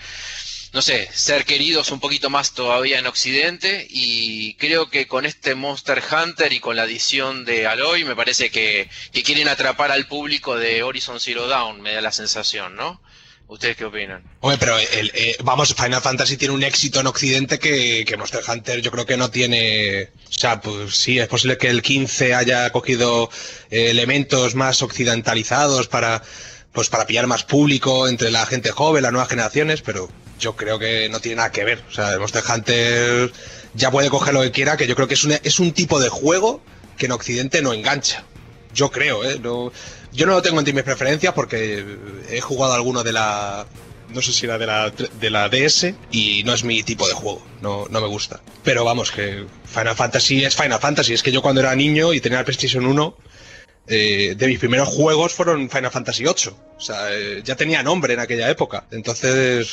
no sé, ser queridos un poquito más todavía en Occidente. Y creo que con este Monster Hunter y con la adición de Aloy, me parece que, que quieren atrapar al público de Horizon Zero Dawn, me da la sensación, ¿no? ¿Ustedes qué opinan? Hombre, pero el, eh, vamos, Final Fantasy tiene un éxito en Occidente que, que Monster Hunter yo creo que no tiene... O sea, pues sí, es posible que el 15 haya cogido eh, elementos más occidentalizados para, pues para pillar más público entre la gente joven, las nuevas generaciones, pero yo creo que no tiene nada que ver. O sea, el Monster Hunter ya puede coger lo que quiera, que yo creo que es un, es un tipo de juego que en Occidente no engancha. Yo creo, ¿eh? No, yo no lo tengo entre mis preferencias porque he jugado alguno de la. No sé si era de la, de la DS y no es mi tipo de juego. No, no me gusta. Pero vamos, que Final Fantasy es Final Fantasy. Es que yo cuando era niño y tenía el PlayStation 1, eh, de mis primeros juegos fueron Final Fantasy 8. O sea, eh, ya tenía nombre en aquella época. Entonces.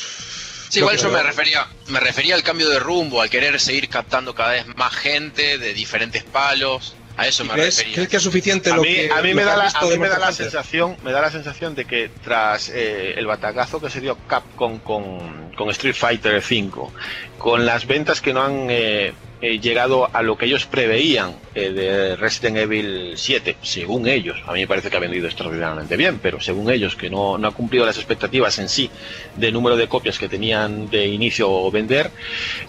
Sí, igual yo me refería, me refería al cambio de rumbo, al querer seguir captando cada vez más gente de diferentes palos. A eso me ¿Crees, refería. crees que es suficiente a lo mí, que a mí lo me que da la, a mí me da la sensación me da la sensación de que tras eh, el batacazo que se dio Capcom con, con Street Fighter 5 con las ventas que no han eh, eh, llegado a lo que ellos preveían eh, de Resident Evil 7 según ellos a mí me parece que ha vendido extraordinariamente bien pero según ellos que no, no ha cumplido las expectativas en sí de número de copias que tenían de inicio vender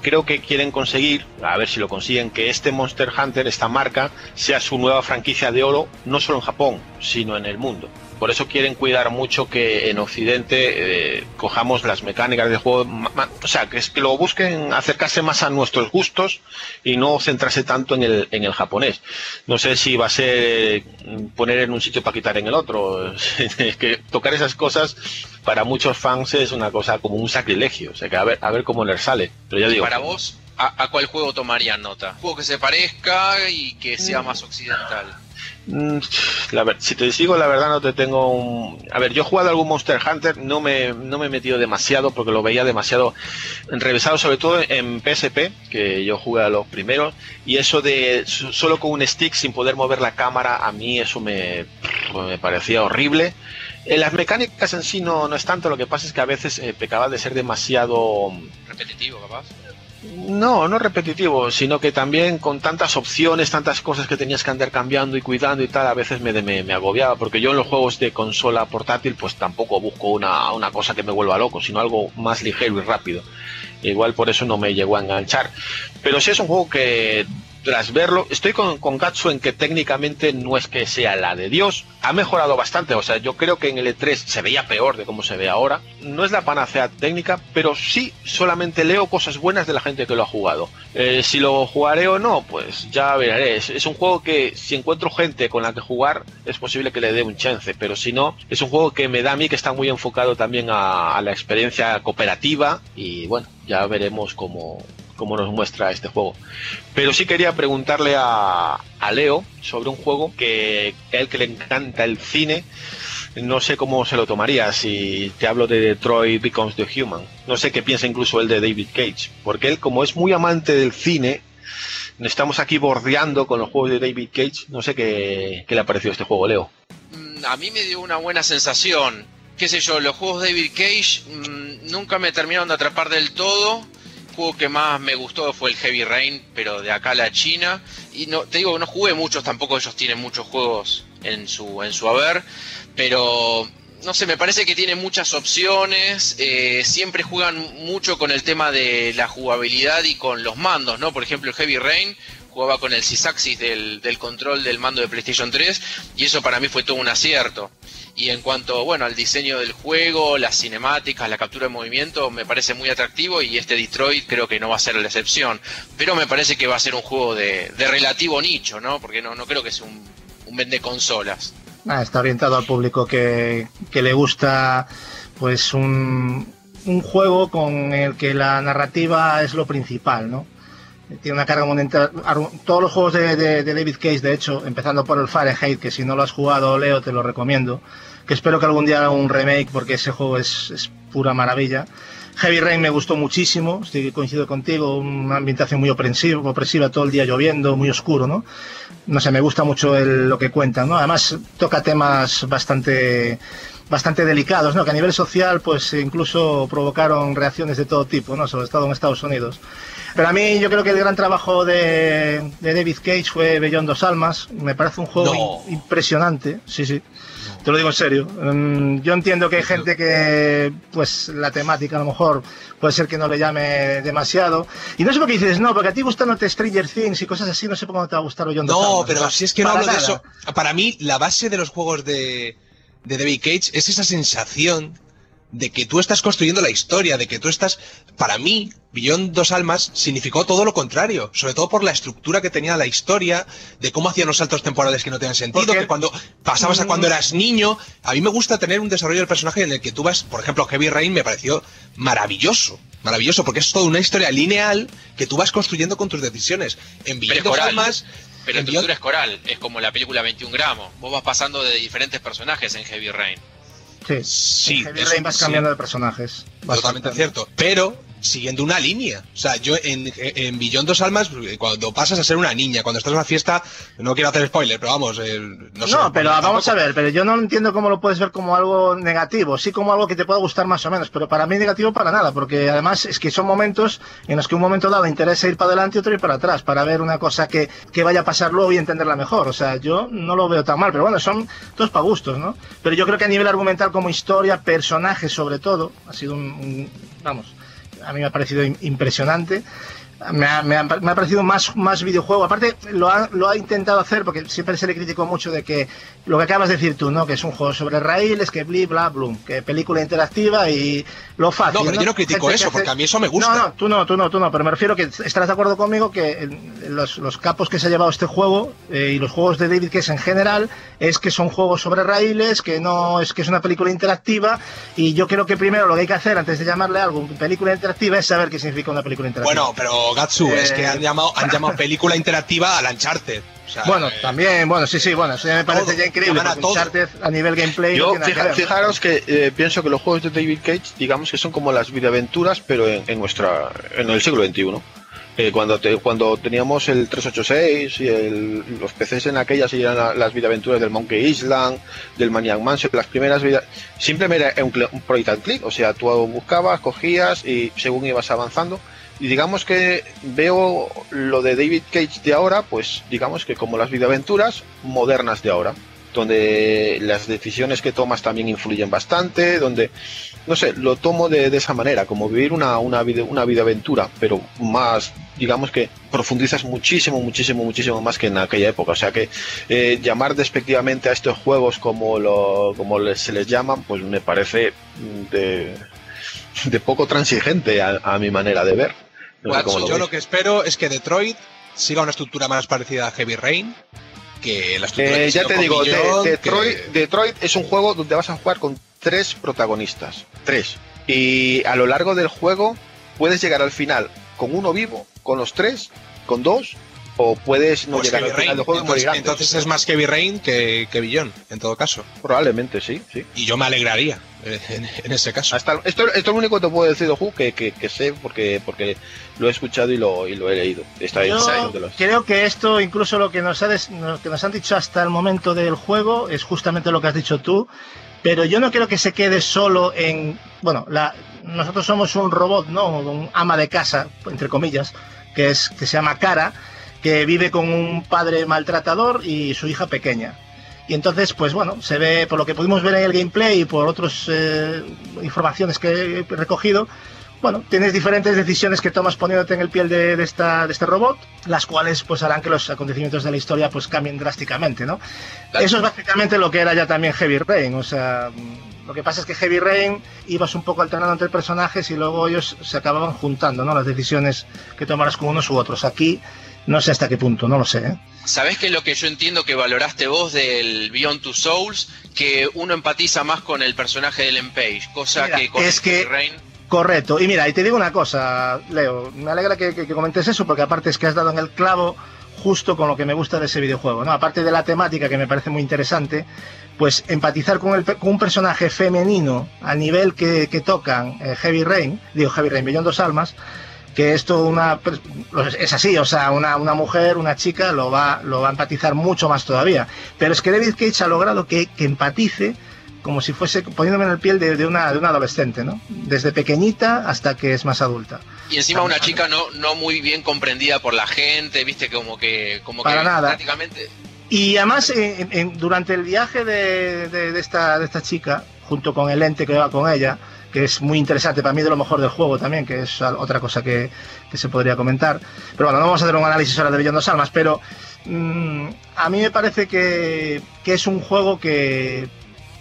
creo que quieren conseguir, a ver si lo consiguen, que este Monster Hunter, esta marca, sea su nueva franquicia de oro, no solo en Japón, sino en el mundo. Por eso quieren cuidar mucho que en Occidente eh, cojamos las mecánicas del juego, o sea, que, es que lo busquen acercarse más a nuestros gustos y no centrarse tanto en el, en el japonés. No sé si va a ser eh, poner en un sitio para quitar en el otro. Es que tocar esas cosas para muchos fans es una cosa como un sacrilegio. O sea, que a ver, a ver cómo les sale. Pero ya Y digo, para vos, ¿a, a cuál juego tomarían nota? Juego que se parezca y que sea más occidental. Mm, La ver- si te digo la verdad no te tengo un... A ver, yo he jugado algún Monster Hunter, no me, no me he metido demasiado porque lo veía demasiado revisado, sobre todo en PSP, que yo jugué a los primeros, y eso de so- solo con un stick sin poder mover la cámara, a mí eso me, me parecía horrible. Eh, las mecánicas en sí no, no es tanto, lo que pasa es que a veces eh, pecaba de ser demasiado... Repetitivo, capaz. No, no repetitivo, sino que también con tantas opciones, tantas cosas que tenías que andar cambiando y cuidando y tal, a veces me, me, me agobiaba, porque yo en los juegos de consola portátil pues tampoco busco una, una cosa que me vuelva loco, sino algo más ligero y rápido. Igual por eso no me llegó a enganchar. Pero sí es un juego que tras verlo, estoy con, con Gatsu en que técnicamente no es que sea la de Dios, ha mejorado bastante, o sea, yo creo que en el E3 se veía peor de cómo se ve ahora, no es la panacea técnica, pero sí solamente leo cosas buenas de la gente que lo ha jugado. Eh, si lo jugaré o no, pues ya veré, es, un juego que si encuentro gente con la que jugar, es posible que le dé un chance, pero si no, es un juego que me da a mí que está muy enfocado también a, a la experiencia cooperativa y bueno, ya veremos cómo, cómo nos muestra este juego. Pero sí quería preguntarle a, Leo sobre un juego que a él que le encanta el cine. No sé cómo se lo tomaría si te hablo de Detroit Becomes the Human. No sé qué piensa incluso él de David Cage. Porque él, como es muy amante del cine, estamos aquí bordeando con los juegos de David Cage. No sé qué, qué le ha parecido este juego, Leo. Mm, A mí me dio una buena sensación. Qué sé yo, los juegos de David Cage mm, nunca me terminaron de atrapar del todo. Juego que más me gustó fue el Heavy Rain, pero de acá a la China. y no te digo no jugué muchos tampoco ellos tienen muchos juegos en su en su haber pero no sé me parece que tiene muchas opciones eh, siempre juegan mucho con el tema de la jugabilidad y con los mandos no por ejemplo el Heavy Rain jugaba con el Sysaxis del, del control del mando de PlayStation 3 y eso para mí fue todo un acierto y en cuanto bueno al diseño del juego, las cinemáticas, la captura de movimiento, me parece muy atractivo y este Detroit creo que no va a ser la excepción. Pero me parece que va a ser un juego de, de relativo nicho, ¿no? Porque no, no creo que sea un, un vende consolas. Ah, está orientado al público que, que le gusta pues un, un juego con el que la narrativa es lo principal, ¿no? Tiene una carga monumental. Todos los juegos de, de, de, David Cage, de hecho, empezando por el Fahrenheit, que si no lo has jugado, Leo, te lo recomiendo. Que espero que algún día haga un remake porque ese juego es, es pura maravilla. Heavy Rain me gustó muchísimo, estoy coincido contigo, una ambientación muy opresiva, opresiva todo el día lloviendo, muy oscuro, ¿no? No sé, me gusta mucho el, lo que cuenta, ¿no? Además toca temas bastante bastante delicados, ¿no? Que a nivel social, pues incluso provocaron reacciones de todo tipo, ¿no? Sobre todo en Estados Unidos. Pero a mí yo creo que el gran trabajo de, de David Cage fue Beyond Dos Almas. Me parece un juego No. impresionante. Sí, sí. Te lo digo en serio. Mm, Yo entiendo que hay gente que, pues, la temática a lo mejor puede ser que no le llame demasiado. Y no sé por qué dices, no, porque a ti gustándote Stranger Things y cosas así, no sé por qué no te va a gustar Beyond Dos No, Almas. pero O sea, si es que no hablo de eso. Para mí, la base de los juegos de, de David Cage es esa sensación de que tú estás construyendo la historia, de que tú estás. Para mí, Beyond Dos Almas significó todo lo contrario, sobre todo por la estructura que tenía la historia, de cómo hacían los saltos temporales que no tenían sentido, que cuando pasabas a Mm. cuando eras niño. A mí me gusta tener un desarrollo del personaje en el que tú vas, por ejemplo, Heavy Rain me pareció maravilloso. Maravilloso, porque es toda una historia lineal que tú vas construyendo con tus decisiones. En es Dos coral. Almas. Pero la Beyond- estructura es coral, es como la película 21 gramos. Vos vas pasando de diferentes personajes en Heavy Rain. Sí. Sí, Heavy Rain vas sí. cambiando de personajes. Totalmente cierto. Pero siguiendo una línea. O sea, yo en, en Billón Dos Almas, cuando pasas a ser una niña, cuando estás en una fiesta, no quiero hacer spoiler, pero vamos, eh, no, No, sé, pero tampoco. vamos a ver, pero yo no entiendo cómo lo puedes ver como algo negativo, sí como algo que te pueda gustar más o menos, pero para mí negativo para nada, porque además es que son momentos en los que un momento dado interesa ir para adelante y otro ir para atrás, para ver una cosa que, que vaya a pasar luego y entenderla mejor. O sea, yo no lo veo tan mal, pero bueno, son todos para gustos, ¿no? Pero yo creo que a nivel argumental como historia, personajes sobre todo, ha sido un, un- vamos, a mí me ha parecido im- impresionante. Me ha, me ha- me ha parecido más, más videojuego. Aparte, lo ha, lo ha intentado hacer porque siempre se le criticó mucho de que lo que acabas de decir tú, ¿no? Que es un juego sobre raíles, que bli, bla, blum, que película interactiva y lo fácil. No, pero yo no critico Gente eso, porque a mí eso me gusta. No, no, tú no, tú no, tú no, pero me refiero que estarás de acuerdo conmigo que los, los capos que se ha llevado este juego eh, y los juegos de David Case en general es que son juegos sobre raíles, que no es que es una película interactiva y yo creo que primero lo que hay que hacer antes de llamarle algo película interactiva es saber qué significa una película interactiva. Bueno, pero Gatsu, es Eh, que han llamado, han llamado película interactiva al Uncharted. O sea, Bueno, eh, también, bueno, sí, sí, bueno, eso ya me parece todo, ya increíble. a. Uncharted a nivel gameplay. Yo, fijaros que eh, pienso que los juegos de David Cage, digamos que son como las videoaventuras, pero en, en nuestra, en el siglo XXI. Eh, cuando, te- cuando teníamos el 386 y el- los PCs en aquellas y eran la- las videoaventuras del Monkey Island, del Maniac Mansion, las primeras vida, simplemente era un, un point and click, o sea, tú buscabas, cogías y según ibas avanzando. Y digamos que veo lo de David Cage de ahora, pues digamos que como las videoaventuras modernas de ahora donde las decisiones que tomas también influyen bastante, donde, no sé, lo tomo de, de esa manera, como vivir una, una, vida, una vida aventura, pero más, digamos que profundizas muchísimo, muchísimo, muchísimo más que en aquella época. O sea que eh, llamar despectivamente a estos juegos como, lo, como se les llaman, pues me parece de, de poco transigente a mi manera de ver. Lo yo veis. lo que espero es que Detroit siga una estructura más parecida a Heavy Rain, que la estructura Eh, que ya te digo, de- que- Detroit, Detroit es un juego donde vas a jugar con tres protagonistas. Tres. Y a lo largo del juego puedes llegar al final con uno vivo, con los tres, con dos, o puedes no pues llegar al final del juego y Entonces, morir antes. entonces es más Heavy Rain que, que Beyond, en todo caso. Probablemente sí, sí. Y yo me alegraría eh, en, en ese caso. Hasta, esto, esto es lo único que te puedo decir de Who que, que, que sé porque, porque lo he escuchado y lo, y lo he leído. Está Yo los- creo que esto, incluso lo que, nos ha des- lo que nos han dicho hasta el momento del juego, es justamente lo que has dicho tú. Pero yo no creo que se quede solo en. Bueno, la, nosotros somos un robot, ¿no? Un ama de casa, entre comillas, que, es, que se llama Cara, que vive con un padre maltratador y su hija pequeña. Y entonces, pues bueno, se ve, por lo que pudimos ver en el gameplay y por otras eh, informaciones que he recogido, bueno, tienes diferentes decisiones que tomas poniéndote en el piel de, de esta, de este robot, las cuales pues harán que los acontecimientos de la historia pues cambien drásticamente, ¿no? Eso es básicamente lo que era ya también Heavy Rain, o sea, lo que pasa es que Heavy Rain ibas un poco alternando entre personajes y luego ellos se acababan juntando, ¿no? Las decisiones que tomaras con unos u otros. Aquí no sé hasta qué punto, no lo sé. ¿eh? ¿Sabés qué es lo que yo entiendo que valoraste vos del Beyond Two Souls? Que uno empatiza más con el personaje del Empage, cosa Mira, que con es que- Rain... Correcto. Y mira, y te digo una cosa, Leo, me alegra que, que- que comentes eso porque aparte es que has dado en el clavo justo con lo que me gusta de ese videojuego, ¿no? Aparte de la temática que me parece muy interesante, pues empatizar con, el, con un personaje femenino a nivel que, que tocan eh, Heavy Rain, digo Heavy Rain, Beyond Dos Almas, que esto una pers- es así, o sea, una, una mujer, una chica lo va, lo va a empatizar mucho más todavía. Pero es que David Cage ha logrado que, que empatice como si fuese poniéndome en el piel de, de una, de una adolescente, ¿no? Desde pequeñita hasta que es más adulta. Y encima una chica no, no muy bien comprendida por la gente, viste, como que, como Para que nada. prácticamente... Y además, en- en- durante el viaje de, de- de esta, de esta chica, junto con el ente que va con ella, que es muy interesante para mí de lo mejor del juego también, que es otra cosa que, que se podría comentar. Pero bueno, no vamos a hacer un análisis ahora de Beyond Dos Almas, pero mm, a mí me parece que, que es un juego que,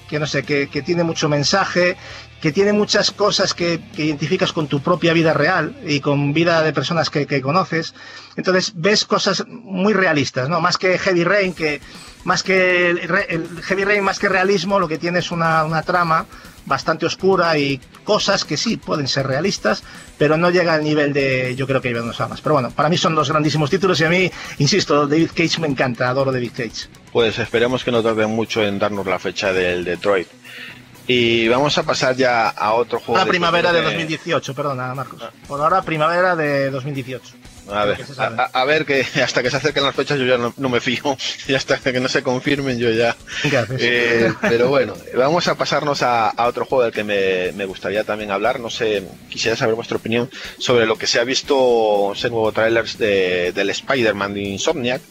que no sé, que, que tiene mucho mensaje, que tiene muchas cosas que, que identificas con tu propia vida real y con vida de personas que, que conoces. Entonces ves cosas muy realistas, ¿no? Más que Heavy Rain, que más que el, el Heavy Rain, más que realismo, lo que tiene es una, una trama bastante oscura y cosas que sí pueden ser realistas, pero no llega al nivel de yo creo que Dos Almas. Pero bueno, para mí son dos grandísimos títulos y a mí, insisto, David Cage me encanta, adoro David Cage. Pues esperemos que no tarden mucho en darnos la fecha del Detroit. Y vamos a pasar ya a otro juego. La de primavera de cosas 2018, perdona Marcos. Por ahora primavera de 2018. A ver, a, ver que hasta que se acerquen las fechas yo ya no, no me fijo y hasta que no se confirmen yo ya. Eh, pero bueno, vamos a pasarnos a, a otro juego del que me, me gustaría también hablar. No sé, quisiera saber vuestra opinión sobre lo que se ha visto ese nuevo trailers de, del Spider-Man de Insomniac.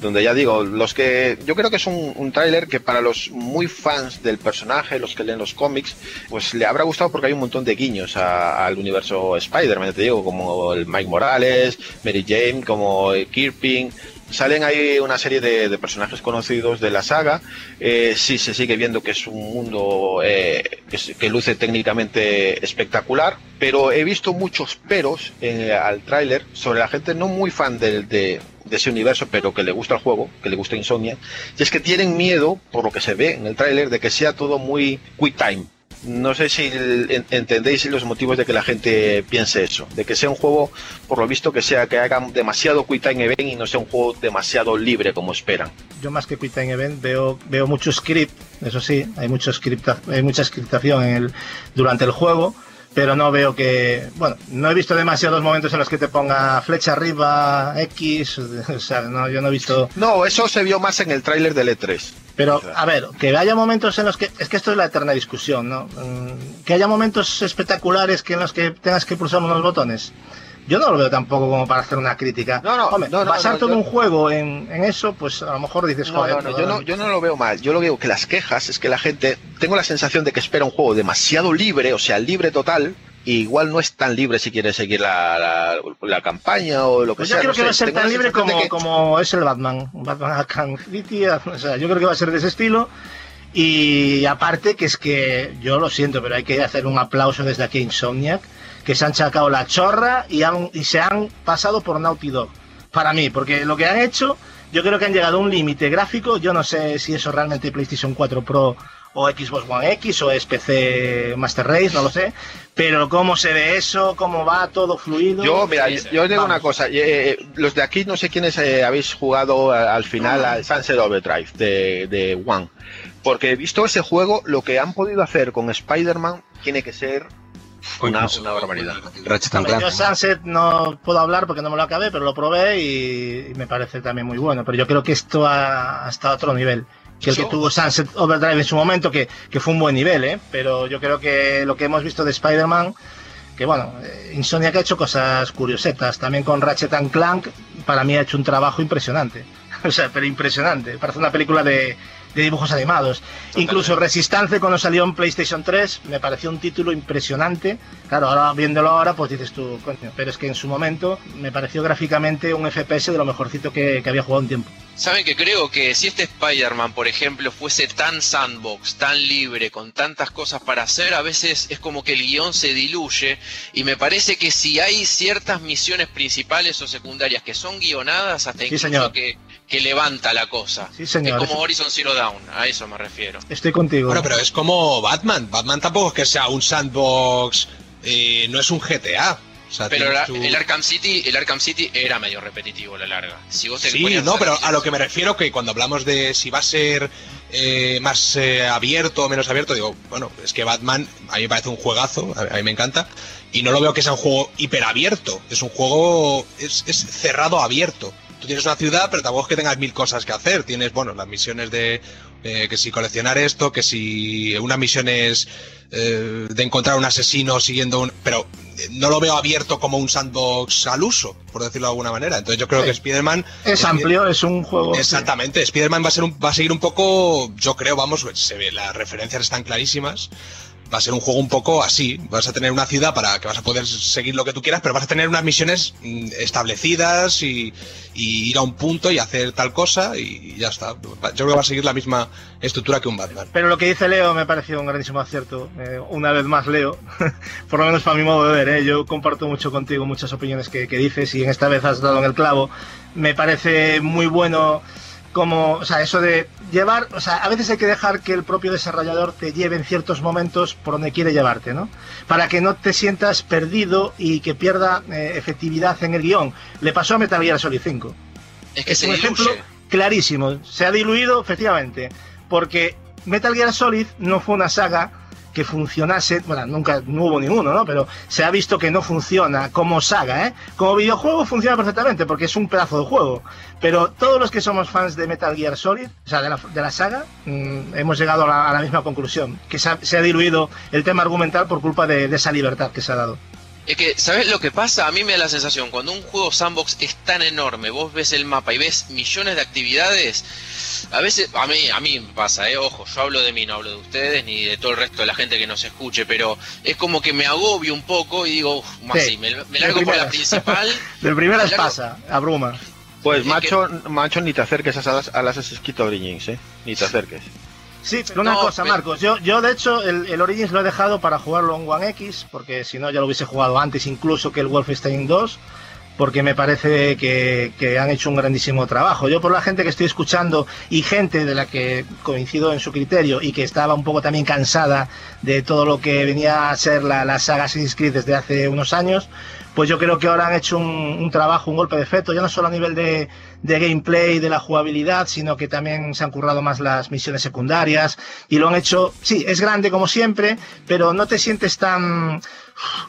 Donde ya digo, los que yo creo que es un, un tráiler que para los muy fans del personaje, los que leen los cómics, pues le habrá gustado porque hay un montón de guiños al universo Spider-Man, te digo, como el Mike Morales, Mary Jane, como Kirpin, Salen ahí una serie de, personajes conocidos de la saga. Eh, sí se sigue viendo que es un mundo eh, que, luce técnicamente espectacular, pero he visto muchos peros eh, al tráiler sobre la gente no muy fan del- de, de ese universo, pero que le gusta el juego, que le gusta Insomnia, y es que tienen miedo, por lo que se ve en el tráiler, de que sea todo muy quick time. No sé si entendéis los motivos de que la gente piense eso, de que sea un juego, por lo visto, que sea que hagan demasiado quick time event y no sea un juego demasiado libre como esperan. Yo más que Quick Time Event veo, veo mucho script, eso sí, hay mucho scripta, hay mucha scriptación en el, durante el juego, pero no veo que, bueno, no he visto demasiados momentos en los que te ponga flecha arriba, X, o sea, no, yo no he visto, No, eso se vio más en el tráiler del E3. pero a ver, que haya momentos en los que, es que esto es la eterna discusión, ¿no? Mm, Que haya momentos espectaculares que en los que tengas que pulsar unos botones. Yo no lo veo tampoco como para hacer una crítica. No, no, Hombre, no, no, basar no, todo yo- un juego en, en eso, pues a lo mejor dices, No, joder, no, no, pero- yo no, yo no lo veo mal. Yo lo veo que las quejas es que la gente, tengo la sensación de que espera un juego demasiado libre, o sea, libre total, y igual no es tan libre si quiere seguir la, la, la campaña o lo que Pues sea. yo creo no que va a ser tan libre como, que- como es el Batman. Batman Arkham City, o sea, yo creo que va a ser de ese estilo. Y aparte que es que, yo lo siento, pero hay que hacer un aplauso desde aquí a Insomniac, que se han sacado la chorra y, han- y se han pasado por Naughty Dog. Para mí, porque lo que han hecho, yo creo que han llegado a un límite gráfico. Yo no sé si eso realmente PlayStation 4 Pro o Xbox One X o es PC Master Race, no lo sé. Pero cómo se ve eso, cómo va todo fluido. Yo, mira, yo, yo digo Vamos. una cosa. eh, eh, los de aquí, no sé quiénes eh, habéis jugado al final al Sunset Overdrive de, de One. Porque he visto ese juego, lo que han podido hacer con Spider-Man tiene que ser una, una barbaridad. Ratchet and Hombre, yo Clank. Sunset no puedo hablar porque no me lo acabé, pero lo probé y, y me parece también muy bueno. Pero yo creo que esto ha, ha estado a otro nivel. Que el que tuvo Sunset Overdrive en su momento, que, que fue un buen nivel, ¿eh? Pero yo creo que lo que hemos visto de Spider-Man que bueno, eh, Insomniac ha hecho cosas curiosetas, también con Ratchet and Clank, para mí ha hecho un trabajo impresionante, o sea, pero impresionante, parece una película de, de dibujos animados. Incluso Resistance cuando salió en PlayStation 3 me pareció un título impresionante. Claro, ahora viéndolo ahora pues dices tú, coño, pero es que en su momento me pareció gráficamente un FPS de lo mejorcito que, que había jugado un tiempo. Saben que creo que si este Spider-Man, por ejemplo, fuese tan sandbox, tan libre, con tantas cosas para hacer, a veces es como que el guion se diluye y me parece que si hay ciertas misiones principales o secundarias que son guionadas, hasta Sí, incluso señor. que, que levanta la cosa. Sí, señor. Es como Horizon Zero Dawn, a eso me refiero. Estoy contigo. Bueno, pero es como Batman. Batman tampoco es que sea un sandbox, eh, no es un GTA. O sea, Pero la- su- el Arkham City, el Arkham City era medio repetitivo a la larga. Si vos te Sí, no, pero a lo que me refiero que cuando hablamos de si va a ser eh, más eh, abierto o menos abierto, digo, bueno, es que Batman a mí me parece un juegazo, a a mí me encanta, y no lo veo que sea un juego hiperabierto, es un juego, es, es cerrado abierto. Tú tienes una ciudad, pero tampoco es que tengas mil cosas que hacer. Tienes, bueno, las misiones de eh, que si coleccionar esto, que si unas misiones eh, de encontrar un asesino siguiendo un... Pero eh, no lo veo abierto como un sandbox al uso, por decirlo de alguna manera. Entonces yo creo Sí. que Spider-Man... es amplio, es un juego... Exactamente, Spider-Man va a ser un, va a seguir un poco, yo creo, vamos, se ve, las referencias están clarísimas. Va a ser un juego un poco así. Vas a tener una ciudad para que vas a poder seguir lo que tú quieras, pero vas a tener unas misiones mm, establecidas y, ir a un punto y hacer tal cosa y ya está. Yo creo que va a seguir la misma estructura que un Batman. Pero lo que dice Leo me pareció un grandísimo acierto. Eh, una vez más, Leo, por lo menos para mi modo de ver, ¿eh? yo comparto mucho contigo muchas opiniones que, que dices y en esta vez has dado en el clavo. Me parece muy bueno como, o sea, eso de llevar, o sea, a veces hay que dejar que el propio desarrollador te lleve en ciertos momentos por donde quiere llevarte, ¿no? Para que no te sientas perdido y que pierda eh, efectividad en el guion. Le pasó a Metal Gear Solid 5 Es que es se un diluye. ejemplo clarísimo. Se ha diluido, efectivamente, porque Metal Gear Solid no fue una saga que funcionase, bueno, nunca no hubo ninguno, ¿no? Pero se ha visto que no funciona como saga, ¿eh? Como videojuego funciona perfectamente porque es un pedazo de juego. Pero todos los que somos fans de Metal Gear Solid, o sea, de la, de la saga, mm, hemos llegado a la, misma conclusión, que se ha, diluido el tema argumental por culpa de esa libertad que se ha dado. Es que, ¿sabes lo que pasa? A mí me da la sensación, cuando un juego sandbox es tan enorme, vos ves el mapa y ves millones de actividades, a veces, a mí, a mí me pasa, eh, ojo, yo hablo de mí, no hablo de ustedes ni de todo el resto de la gente que nos escuche, pero es como que me agobio un poco y digo, "Uf, más Sí, así, me, me de largo por la primeras. principal. Del primeras Claro. pasa, abruma. Pues Es macho, macho, ni te acerques a las, a las ¿eh? Ni te acerques. Sí, pero una No, cosa, pero- Marcos. Yo, yo de hecho, el, el Origins lo he dejado para jugarlo en One X, porque si no ya lo hubiese jugado antes incluso que el Wolfenstein 2, porque me parece que, que han hecho un grandísimo trabajo. Yo por la gente que estoy escuchando y gente de la que coincido en su criterio y que estaba un poco también cansada de todo lo que venía a ser la, la saga Assassin's Creed desde hace unos años, pues yo creo que ahora han hecho un, un trabajo, un golpe de efecto, ya no solo a nivel de, de gameplay, de la jugabilidad, sino que también se han currado más las misiones secundarias y lo han hecho, sí, es grande como siempre, pero no te sientes tan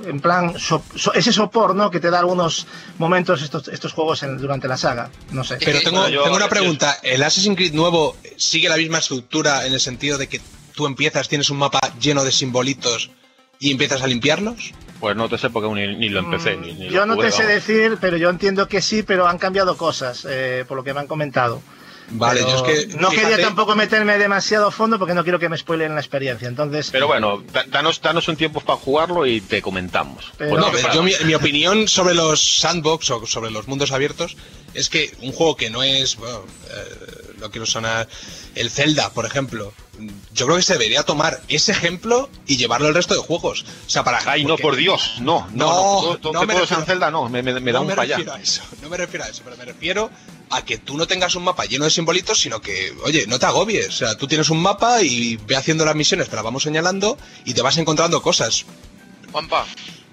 en plan so- so- ese sopor, ¿no? Que te da algunos momentos estos, estos juegos en- durante la saga, no sé. Pero tengo, bueno, yo- tengo una pregunta. ¿El Assassin's Creed nuevo sigue la misma estructura en el sentido de que tú empiezas, tienes un mapa lleno de simbolitos y empiezas a limpiarlos? Pues no te sé porque ni, ni lo empecé. Ni, ni Mm, yo lo no jugué, te sé vamos. decir, pero yo entiendo que sí, pero han cambiado cosas, eh, por lo que me han comentado. Vale, Pero yo es que. no quería tampoco meterme demasiado a fondo porque no quiero que me spoilen la experiencia. Entonces, Pero bueno, da- danos, danos un tiempo para jugarlo y te comentamos. No, pero yo mi, mi opinión sobre los sandbox o sobre los mundos abiertos es que un juego que no es, bueno, eh, no quiero sonar, el Zelda, por ejemplo, yo creo que se debería tomar ese ejemplo y llevarlo al resto de juegos. O sea, para... Ay, no, por Dios, no, no, No, no, que me refiero- en Zelda, no, me, me- me da no un refiero a eso, no me refiero a eso, pero me refiero a que tú no tengas un mapa lleno de simbolitos, sino que, oye, no te agobies. O sea, tú tienes un mapa y ve haciendo las misiones, te las vamos señalando y te vas encontrando cosas. Juanpa,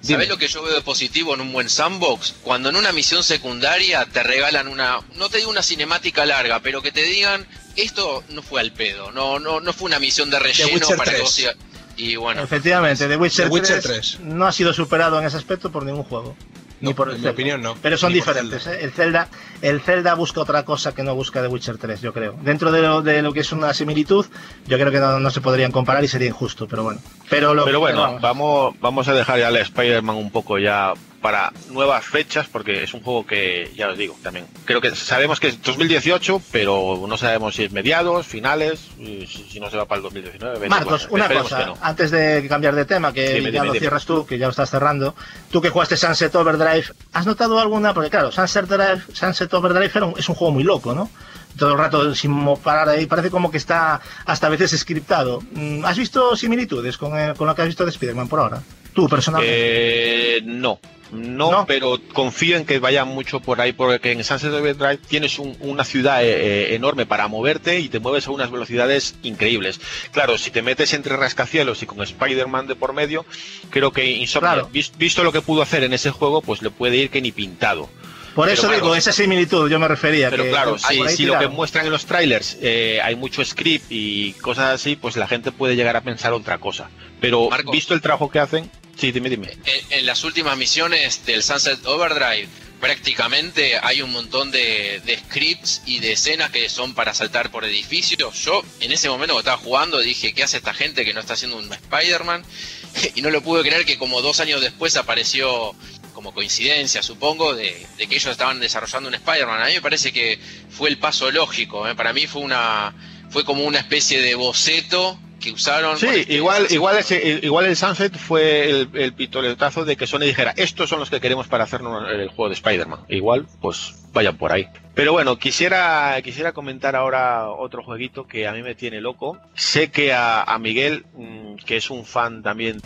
Dime. ¿sabés lo que yo veo de positivo en un buen sandbox? Cuando en una misión secundaria te regalan una, no te digo una cinemática larga, pero que te digan, esto no fue al pedo, no, no, no fue una misión de relleno para que 3. vos sigas- Y bueno, efectivamente, The Witcher, The Witcher 3, 3. no ha sido superado en ese aspecto por ningún juego. Ni No, por el en mi Zelda. opinión, no. Pero son Ni diferentes. ¿eh? El Zelda, el Zelda busca otra cosa que no busca The Witcher 3, yo creo. Dentro de lo, de lo que es una similitud, yo creo que no, no se podrían comparar y sería injusto, pero bueno. Pero, lo, Pero bueno, vamos. vamos, vamos a dejar ya al Spider-Man un poco ya para nuevas fechas, porque es un juego que, ya os digo, también creo que sabemos que es 2018, pero no sabemos si es mediados, finales, si, no se va para el 2019. vete, Marcos, bueno, una cosa, no. antes de cambiar de tema, que Dime, ya dime, lo dime. cierras tú, que ya lo estás cerrando, tú que jugaste Sunset Overdrive, ¿has notado alguna? Porque claro, Sunset, Drive, Sunset Overdrive es un juego muy loco, ¿no? Todo el rato sin parar ahí, parece como que está hasta a veces scriptado. Mm, ¿Has visto similitudes con, eh, con lo que has visto de Spider-Man por ahora? Tú, personalmente. Eh, no. No, ¿No? pero confío en que vaya mucho por ahí, porque en Sunset Overdrive tienes un- una ciudad eh, eh, enorme para moverte y te mueves a unas velocidades increíbles. Claro, si te metes entre rascacielos y con Spider-Man de por medio, creo que Insomniac, Claro. vis- visto lo que pudo hacer en ese juego, pues le puede ir que ni pintado. Por pero eso claro, digo, esa similitud yo me refería. Pero que- claro, si, lo que muestran en los trailers eh, hay mucho script y cosas así, pues la gente puede llegar a pensar otra cosa. Pero Marco. visto el trabajo que hacen, sí, dime, dime. En, en las últimas misiones del Sunset Overdrive, prácticamente hay un montón de, de scripts y de escenas que son para saltar por edificios. Yo, en ese momento que estaba jugando, dije, ¿qué hace esta gente que no está haciendo un Spider-Man? Y no lo pude creer que como dos años después apareció como coincidencia, supongo, de, de que ellos estaban desarrollando un Spider-Man. A mí me parece que fue el paso lógico. ¿eh? Para mí fue una fue como una especie de boceto que usaron. Sí, este- igual, igual, ese- igual el Sunset fue el, el pistoletazo de que Sony dijera, estos son los que queremos para hacernos el juego de Spider-Man. Igual, pues vayan por ahí. Pero bueno, quisiera, quisiera comentar ahora otro jueguito que a mí me tiene loco. Sé que a, a Miguel, mm, que es un fan también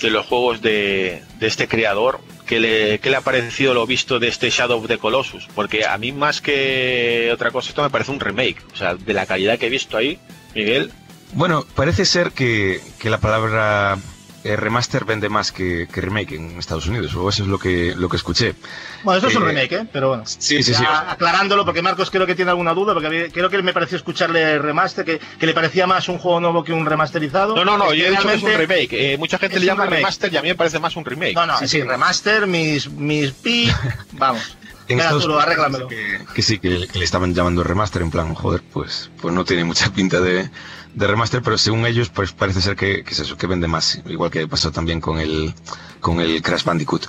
de los juegos de, de este creador, que le, que le ha parecido lo visto de este Shadow of the Colossus. Porque a mí más que otra cosa, esto me parece un remake. O sea, de la calidad que he visto ahí, Miguel, Bueno, parece ser que, que la palabra eh, remaster vende más que, que remake en Estados Unidos, o eso es lo que, lo que escuché. Bueno, esto es un Eh, remake, ¿eh? Pero bueno. Sí, sí, sí. aclarándolo, porque Marcos creo que tiene alguna duda, porque creo que me pareció escucharle remaster, que, que le parecía más un juego nuevo que un remasterizado. No, no, no, yo he dicho que es un remake. Eh, mucha gente le llama remake. remaster y a mí me parece más un remake. No, no, sí, remaster, mis, mis pi, vamos. en Estados arréglamelo. Que sí, que, que le estaban llamando remaster, en plan, joder, pues, pues no tiene mucha pinta de, de remaster, pero según ellos, pues parece ser que, que es eso, que vende más, igual que pasó también con el, con el Crash Bandicoot.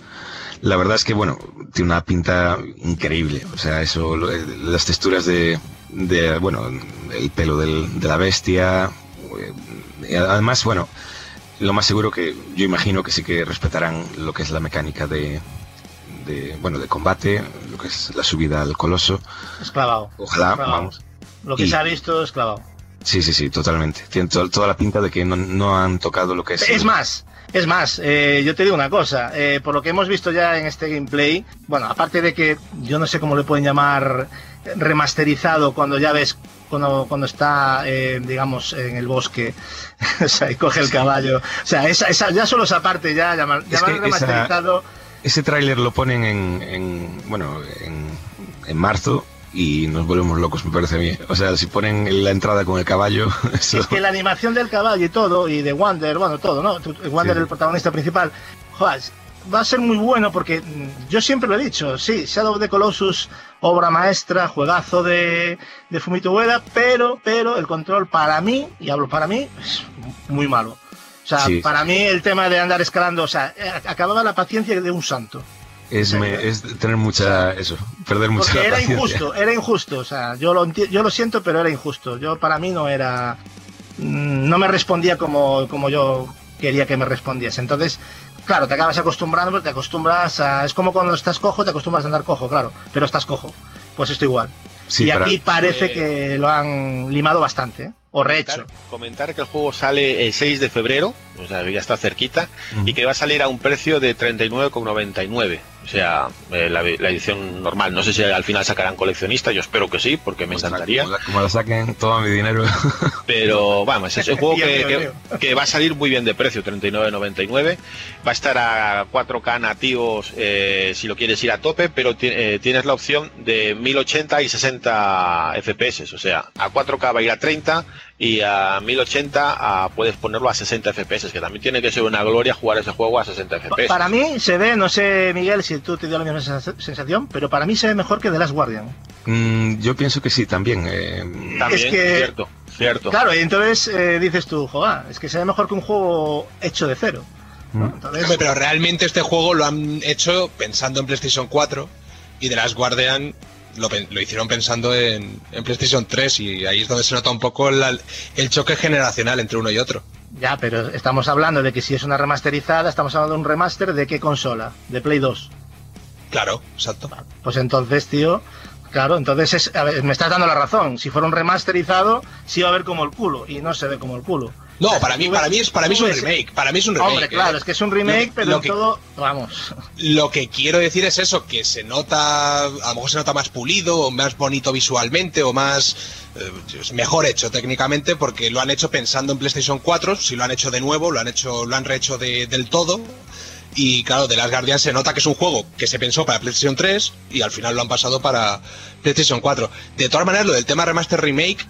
La verdad es que, bueno, tiene una pinta increíble. O sea, eso, lo- eh, las texturas de, de bueno, el pelo del- de la bestia. eh, y además, bueno, lo más seguro que yo imagino que sí que respetarán lo que es la mecánica de, de bueno, de combate, lo que es la subida al coloso. Es clavado. Ojalá, vamos. Lo que Y- se ha visto es clavado. Sí, sí, sí, totalmente. Tiene to- toda la pinta de que no, no han tocado lo que es. Es más, es más, eh, yo te digo una cosa, eh, por lo que hemos visto ya en este gameplay, bueno, aparte de que yo no sé cómo le pueden llamar remasterizado cuando ya ves, cuando, cuando está, eh, digamos, en el bosque, o sea, y coge el caballo, o sea, esa, esa, ya solo esa parte ya, llamar, Es llamar remasterizado, Ese tráiler lo ponen en, en bueno, en, en marzo y nos volvemos locos, me parece a mí. O sea, si ponen la entrada con el caballo, eso... es que la animación del caballo y todo, y de Wander, bueno, todo, ¿no? Tu- Wander, Sí. el protagonista principal, joder, va a ser muy bueno porque mm, yo siempre lo he dicho, sí, Shadow of the Colossus, obra maestra, juegazo de, de Fumito Ueda, pero, pero el control para mí, y hablo para mí, es muy malo. O sea, Sí. para mí el tema de andar escalando, o sea, eh, acababa la paciencia de un santo. Es, me- es tener mucha, eso, perder mucha Porque era paciencia. injusto, era injusto. O sea, yo lo, yo lo siento, pero era injusto. Yo para mí no era. mm, No me respondía como, como yo quería que me respondiese. Entonces, claro, te acabas acostumbrando, pero te acostumbras a. Es como cuando estás cojo, te acostumbras a andar cojo, claro, pero estás cojo. Pues esto igual. Sí, y para- aquí parece eh, que lo han limado bastante, ¿eh? o rehecho. Comentar, comentar que el juego sale el 6 de febrero, o sea, ya está cerquita, y que va a salir a un precio de 39,99. O sea, eh, la, la edición normal. No sé si al final sacarán coleccionista, yo espero que sí, porque me Ostras, encantaría. Como la, como la saquen todo mi dinero. Pero vamos, es un juego que, que- va a salir muy bien de precio, 39.99. Va a estar a 4K nativos eh, si lo quieres ir a tope, pero eh, tienes la opción de 1080 y 60 FPS. O sea, a 4K va a ir a 30 y a 1080 a- puedes ponerlo a 60 FPS, que también tiene que ser una gloria jugar ese juego a 60 Pa- FPS. Para mí se ve, no sé, Miguel, si tú te dio la misma sensa- sensación, pero para mí se ve mejor que The Last Guardian. Mm, yo pienso que sí, también. eh, También, Es que- cierto, cierto. Claro, y entonces eh, dices tú, joder, es que se ve mejor que un juego hecho de cero. ¿no? Mm. Entonces, pero realmente este juego lo han hecho pensando en PlayStation 4 y The Last Guardian lo, lo hicieron pensando en, en PlayStation 3 y ahí es donde se nota un poco la- el choque generacional entre uno y otro. Ya, pero estamos hablando de que si es una remasterizada, estamos hablando de un remaster de qué consola, de Play 2. Claro, exacto. Pues entonces, tío, claro, entonces es, a ver, me estás dando la razón. Si fuera un remasterizado, sí va a ver como el culo, y no se ve como el culo. No, para mí, para mí es, para mí es un remake. Para mí es un remake. Hombre, claro, ¿eh? es que es un remake, pero lo en que- todo, vamos. Lo que quiero decir es eso, que se nota, a lo mejor se nota más pulido, o más bonito visualmente, o más eh, mejor hecho técnicamente, porque lo han hecho pensando en PlayStation 4, si lo han hecho de nuevo, lo han hecho, lo han rehecho de- del todo. Y claro, de las Guardian se nota que es un juego que se pensó para PlayStation 3 y al final lo han pasado para PlayStation 4. De todas maneras, lo del tema remaster remake,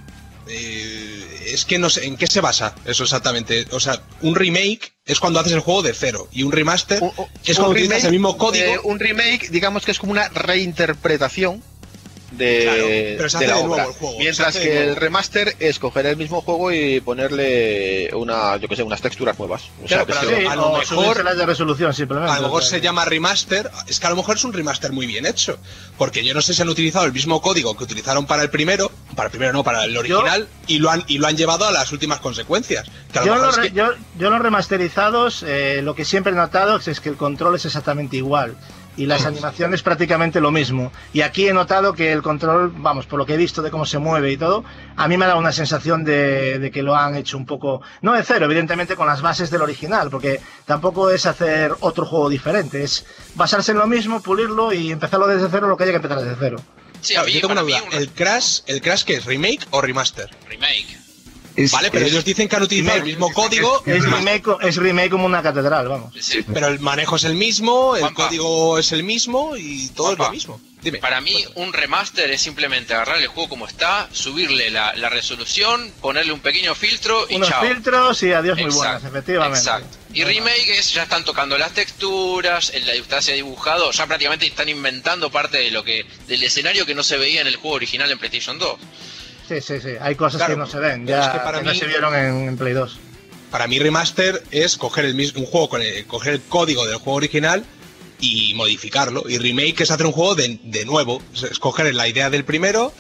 eh, es que no sé en qué se basa eso exactamente. O sea, un remake es cuando haces el juego de cero y un remaster es cuando un utilizas remake, el mismo código. eh, un remake, digamos que es como una reinterpretación de, Claro, pero se de hace la de nuevo el juego, Mientras que nuevo. el remaster es coger el mismo juego y ponerle una, yo que sé, unas texturas nuevas. O sea, Claro, que pero sí, Sí, a lo o mejor- de resolución simplemente. A lo mejor se llama remaster, es que a lo mejor es un remaster muy bien hecho, porque yo no sé si han utilizado el mismo código que utilizaron para el primero, para el primero no, para el original, y lo han y lo han llevado a las últimas consecuencias. Que a lo Yo, mejor los es re- que- yo, yo los remasterizados, eh, lo que siempre he notado es que el control es exactamente igual. Y las animaciones prácticamente lo mismo. Y aquí he notado que el control, vamos, por lo que he visto de cómo se mueve y todo, a mí me da una sensación de, de que lo han hecho un poco, no de cero, evidentemente con las bases del original, porque tampoco es hacer otro juego diferente, es basarse en lo mismo, pulirlo y empezarlo desde cero lo que haya que empezar desde cero. Sí, Claro, yo tengo una duda, ¿el Crash, el Crash qué es remake o remaster? remake. Es- Vale, pero es- ellos dicen que han utilizado el mismo código, Es remake, es remake como una catedral, vamos. Sí. pero el manejo es el mismo, el Juanpa. código es el mismo y todo es lo mismo. Dime. Para mí, un remaster es simplemente agarrar el juego como está, subirle la, la resolución, ponerle un pequeño filtro y Unos chao. filtros y adiós muy buenas, efectivamente. Exacto. Y remake es ya están tocando las texturas, en la se ha dibujado, ya prácticamente están inventando parte de lo que del escenario que no se veía en el juego original en PlayStation 2. Sí, sí, sí. Hay cosas Claro, que no se ven, ya es que para que no mí- se vieron en, en Play 2. Para mí remaster es coger el mismo un juego con el, coger el código del juego original y modificarlo. Y remake es hacer un juego de, de nuevo, es es coger la idea del primero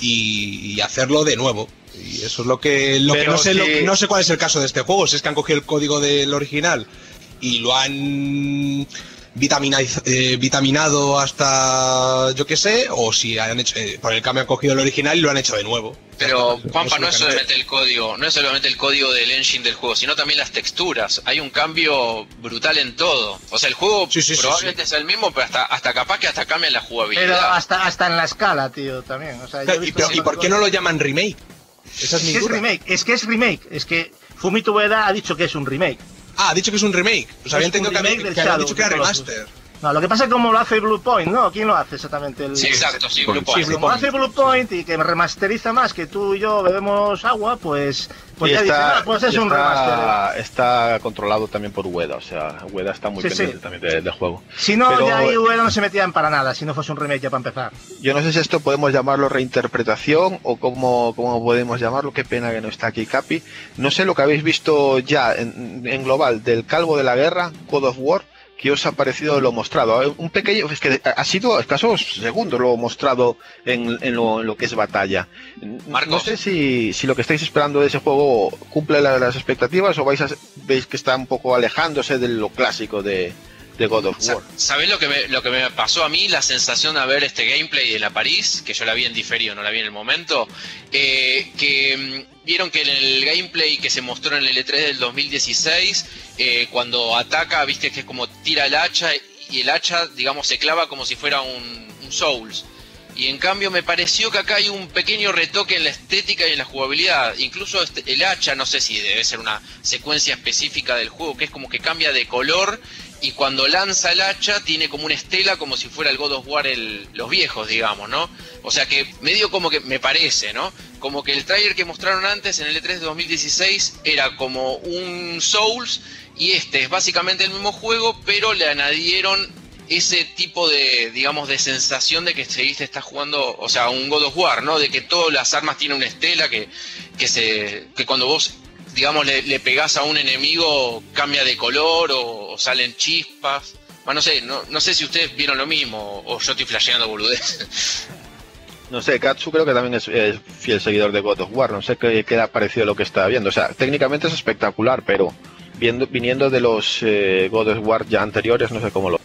y, y hacerlo de nuevo. Y eso es lo que, lo que no sé, lo que- no sé cuál es el caso de este juego. Si es que han cogido el código del original y lo han vitaminiz- eh, vitaminado hasta yo qué sé, o si han hecho, eh, por el cambio han cogido el original y lo han hecho de nuevo. Pero Juanpa no es solamente el código, no es solamente el código del engine del juego, sino también las texturas. Hay un cambio brutal en todo. O sea, el juego Sí, sí, sí, probablemente sea el mismo, pero hasta, hasta capaz que hasta cambia la Pero jugabilidad. hasta, hasta en la escala, tío, también. O sea, yo he ¿Y, visto pero- ¿y por qué no lo llaman remake? Esa es Es mi que es duda. remake, es que es remake, es que Fumito Ueda ha dicho que es un remake. Ah, ha dicho que es un remake. Pues había Es un entendido que, del que habían dicho que era remaster. No, lo que pasa es como lo hace Blue Point, ¿no? ¿Quién lo hace exactamente? El... Sí, exacto, sí, Con- Blue Sí, Point. Blue como Point. hace Blue Point y que remasteriza más que tú y yo bebemos agua, pues, pues y ya dice, está, ah, pues es un remaster. está, controlado también por Ueda, o sea, Ueda está muy Sí, pendiente sí. también de- del juego. Si no, Pero- ya ahí Ueda no se metían para nada, si no fuese un remake ya para empezar. Yo no sé si esto podemos llamarlo reinterpretación o cómo, cómo podemos llamarlo. Qué pena que no está aquí Capi. No sé lo que habéis visto ya en, en global del Calvo de la Guerra, God of War. ¿Qué os ha parecido lo mostrado? Un pequeño, es que ha sido escasos segundos lo mostrado en, en lo, en lo que es batalla. Marcos. No sé si, si lo que estáis esperando de ese juego cumple la- las expectativas o vais a, veis que está un poco alejándose de lo clásico de, de God of War. ¿Sabés lo que, me, lo que me pasó a mí? La sensación de ver este gameplay de la París, que yo la vi en diferido, no la vi en el momento, eh, que mm, vieron que en el gameplay que se mostró en el E3 del 2016, eh, cuando ataca, viste que es como tira el hacha y el hacha, digamos, se clava como si fuera un, un Souls. Y en cambio me pareció que acá hay un pequeño retoque en la estética y en la jugabilidad. Incluso este- el hacha, no sé si debe ser una secuencia específica del juego, que es como que cambia de color y cuando lanza el hacha tiene como una estela como si fuera el God of War los viejos, digamos, ¿no? O sea que medio como que me parece, ¿no? Como que el trailer que mostraron antes en el E3 de 2016 era como un Souls y este es básicamente el mismo juego, pero le añadieron ese tipo de, digamos, de sensación de que seguiste estás jugando, o sea, un God of War, ¿no? De que todas las armas tienen una estela, que, que, se, que cuando vos, digamos, le, le pegás a un enemigo cambia de color o, o salen chispas. Bueno, no sé, no, no sé si ustedes vieron lo mismo o yo estoy flasheando boludez. No sé, Katsu creo que también es, es fiel seguidor de God of War. No sé qué, qué le ha parecido lo que está viendo. O sea, técnicamente es espectacular, pero viendo, viniendo de los eh, God of War ya anteriores, no sé cómo lo.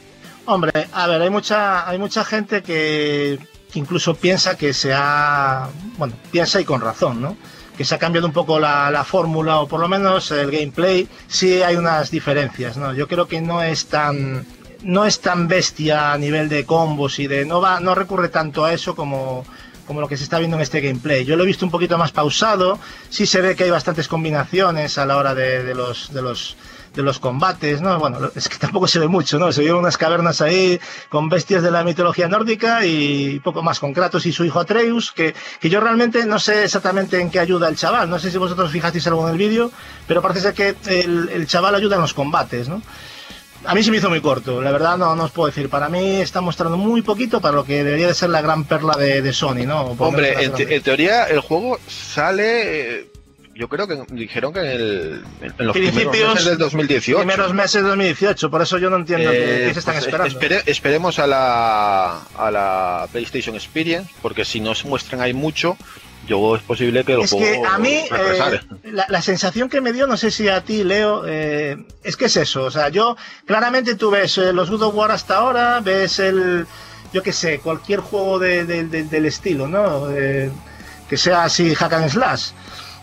Hombre, a ver, hay mucha, hay mucha gente que incluso piensa que se ha, bueno, piensa y con razón, ¿no? Que se ha cambiado un poco la, la fórmula o por lo menos el gameplay. Sí hay unas diferencias, ¿no? Yo creo que no es tan, no es tan bestia a nivel de combos y de, no va, no recurre tanto a eso como, como lo que se está viendo en este gameplay. Yo lo he visto un poquito más pausado. Sí se ve que hay bastantes combinaciones a la hora de los, de los de los combates, ¿no? Bueno, es que tampoco se ve mucho, ¿no? Se ve unas cavernas ahí con bestias de la mitología nórdica y poco más, con Kratos y su hijo Atreus, que, que yo realmente no sé exactamente en qué ayuda el chaval, no sé si vosotros fijasteis algo en el vídeo, pero parece ser que el, el chaval ayuda en los combates, ¿no? A mí se me hizo muy corto, la verdad no, no os puedo decir. Para mí está mostrando muy poquito para lo que debería de ser la gran perla de, de Sony, ¿no? Por Hombre, en, gran- te- en teoría el juego sale. Eh, Yo creo que dijeron que en, el, en los primeros Principios- meses del 2018. primeros meses de 2018, por eso yo no entiendo qué, Eh, qué se están pues, esperando. espere- esperemos a la, a la PlayStation Experience, porque si no se muestran ahí mucho, yo es posible que el es juego que a mí eh, la, la sensación que me dio, no sé si a ti, Leo, eh, es que es eso. O sea, yo claramente tú ves eh, los God of War hasta ahora, ves el, yo qué sé, cualquier juego de- de- de- del estilo, ¿no? Eh, que sea así hack and slash,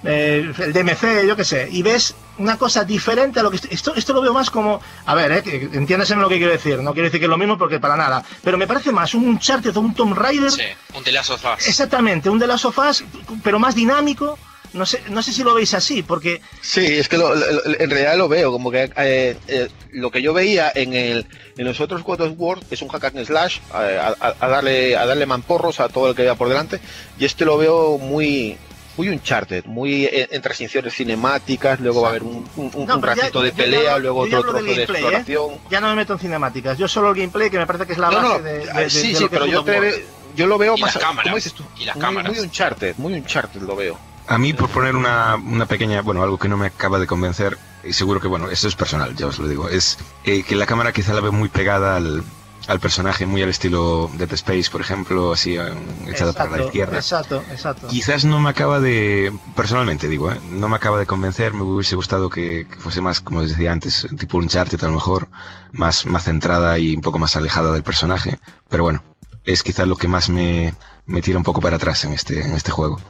eh, el DMC, yo qué sé, y ves una cosa diferente a lo que esto, esto, lo veo más como, a ver, eh, entiéndase lo que quiero decir, no quiero decir que es lo mismo porque para nada, pero me parece más un Uncharted o un Tomb Raider Sí, un telazo fácil. Exactamente, un de las sofás, pero más dinámico. No sé, no sé si lo veis así, porque Sí, es que lo- lo- en realidad lo veo, como que eh, eh, lo que yo veía en el en los otros God of War es un hack and slash, a, a- a darle a darle mamporros a todo el que vea por delante, y este lo veo muy muy Uncharted, muy en, en transiciones cinemáticas, luego va a haber un, un- un No, pero ya- ratito de pelea, luego yo otro trozo de gameplay, ¿eh? exploración. ya no me meto en cinemáticas. Yo solo el gameplay, que me parece que es la No, base no, de, de- de- sí, de sí, lo que pero yo, te ve- yo lo veo Y más, las cámaras, ¿cómo dices tú? y las muy, cámaras. muy Uncharted, muy Uncharted lo veo. A mí, por poner una, una pequeña, bueno, algo que no me acaba de convencer, y seguro que, bueno, eso es personal, ya os lo digo, es eh, que la cámara quizá la veo muy pegada al, al personaje, muy al estilo Dead Space, por ejemplo, así eh, echada para la Exacto, izquierda. Exacto, exacto. Quizás no me acaba de, personalmente digo, ¿eh? no me acaba de convencer, me hubiese gustado que, que fuese más, como os decía antes, tipo Uncharted a lo mejor, más, más centrada y un poco más alejada del personaje, pero bueno, es quizás lo que más me, me tira un poco para atrás en este, en este juego.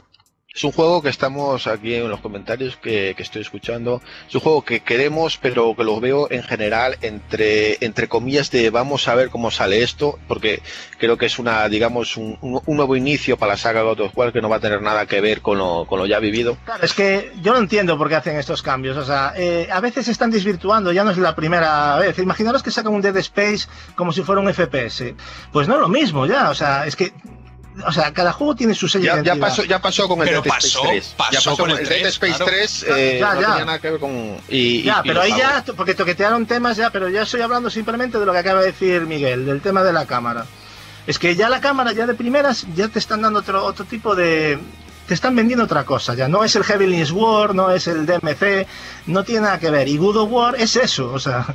Es un juego que estamos aquí en los comentarios que, que estoy escuchando. Es un juego que queremos, pero que lo veo en general entre, entre comillas de vamos a ver cómo sale esto, porque creo que es una, digamos, un, un- nuevo inicio para la saga God of War que no va a tener nada que ver con lo, con lo ya vivido. Claro, es que yo no entiendo por qué hacen estos cambios. O sea, eh, a veces se están desvirtuando, ya no es la primera vez. Imaginaros que sacan un Dead Space como si fuera un FPS. Pues no es lo mismo ya. O sea, es que. O sea, cada juego tiene su sello Ya, de ya pasó, ya pasó con el Pero Dead pasó, Space 3. pasó ya pasó con con el el Dead 3, Space claro. 3. eh, Ya, no ya. tenía nada que ver con. Y, Ya, y- pero y ahí ya, porque toquetearon temas ya, pero ya estoy hablando simplemente de lo que acaba de decir Miguel, del tema de la cámara. Es que ya la cámara, ya de primeras, ya te están dando otro, otro tipo de... Te están vendiendo otra cosa, ya no es el Heavenly War, no es el DMC, no tiene nada que ver. Y Good of War es eso, o sea...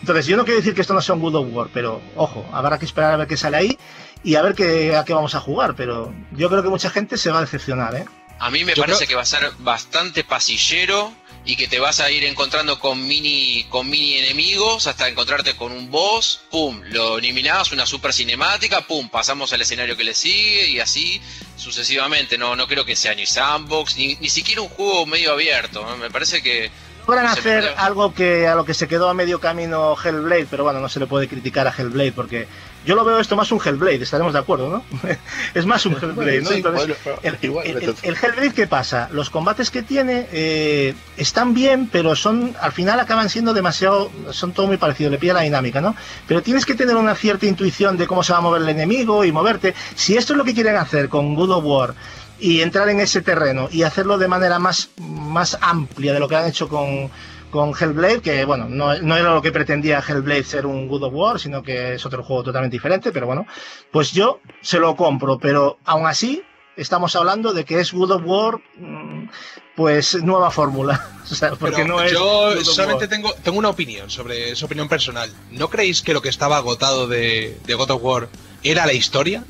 Entonces, yo no quiero decir que esto no sea un Good of War, pero ojo, habrá que esperar a ver qué sale ahí y a ver qué, a qué vamos a jugar, pero yo creo que mucha gente se va a decepcionar, ¿eh? A mí me Yo parece creo- que va a ser bastante pasillero y que te vas a ir encontrando con mini con mini enemigos hasta encontrarte con un boss, pum, lo eliminás, una super cinemática, pum, pasamos al escenario que le sigue y así sucesivamente. No no creo que sea ni sandbox ni, ni siquiera un juego medio abierto. Me parece que Logran Se hacer perdió. algo que a lo que se quedó a medio camino Hellblade, pero bueno, no se le puede criticar a Hellblade porque yo lo veo esto más un Hellblade, estaremos de acuerdo, ¿no? es más un Hellblade, ¿no? Entonces, el, igual, el- el- entonces. el Hellblade, ¿qué pasa? Los combates que tiene eh, están bien, pero son al final acaban siendo demasiado, son todo muy parecido, le pilla la dinámica, ¿no? Pero tienes que tener una cierta intuición de cómo se va a mover el enemigo y moverte. Si esto es lo que quieren hacer con Good of War y entrar en ese terreno y hacerlo de manera más, más amplia de lo que han hecho con, con Hellblade, que bueno, no, no era lo que pretendía Hellblade ser un God of War, sino que es otro juego totalmente diferente, pero bueno, pues yo se lo compro, pero aún así estamos hablando de que es God of War, mm, pues nueva fórmula. O sea, porque Pero no es. yo solamente War. tengo, tengo una opinión sobre esa opinión personal. ¿No creéis que lo que estaba agotado de, de God of War era la historia?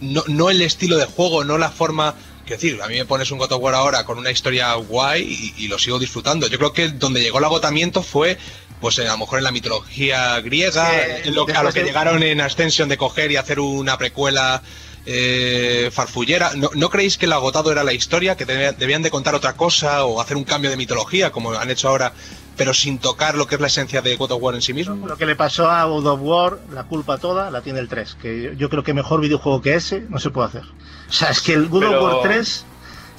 No, no el estilo de juego, no la forma. Quiero decir, a mí me pones un God of War ahora con una historia guay y, y lo sigo disfrutando. Yo creo que donde llegó el agotamiento fue, pues a lo mejor en la mitología griega, Sí, en lo- a lo que de- llegaron en Ascension de coger y hacer una precuela eh, farfullera. ¿No, ¿No creéis que el agotado era la historia? ¿Que debían de contar otra cosa o hacer un cambio de mitología como han hecho ahora, pero sin tocar lo que es la esencia de God of War en sí mismo? Lo que le pasó a God of War, la culpa toda la tiene el 3, que yo, creo que mejor videojuego que ese no se puede hacer. O sea, es que el God Pero- of War 3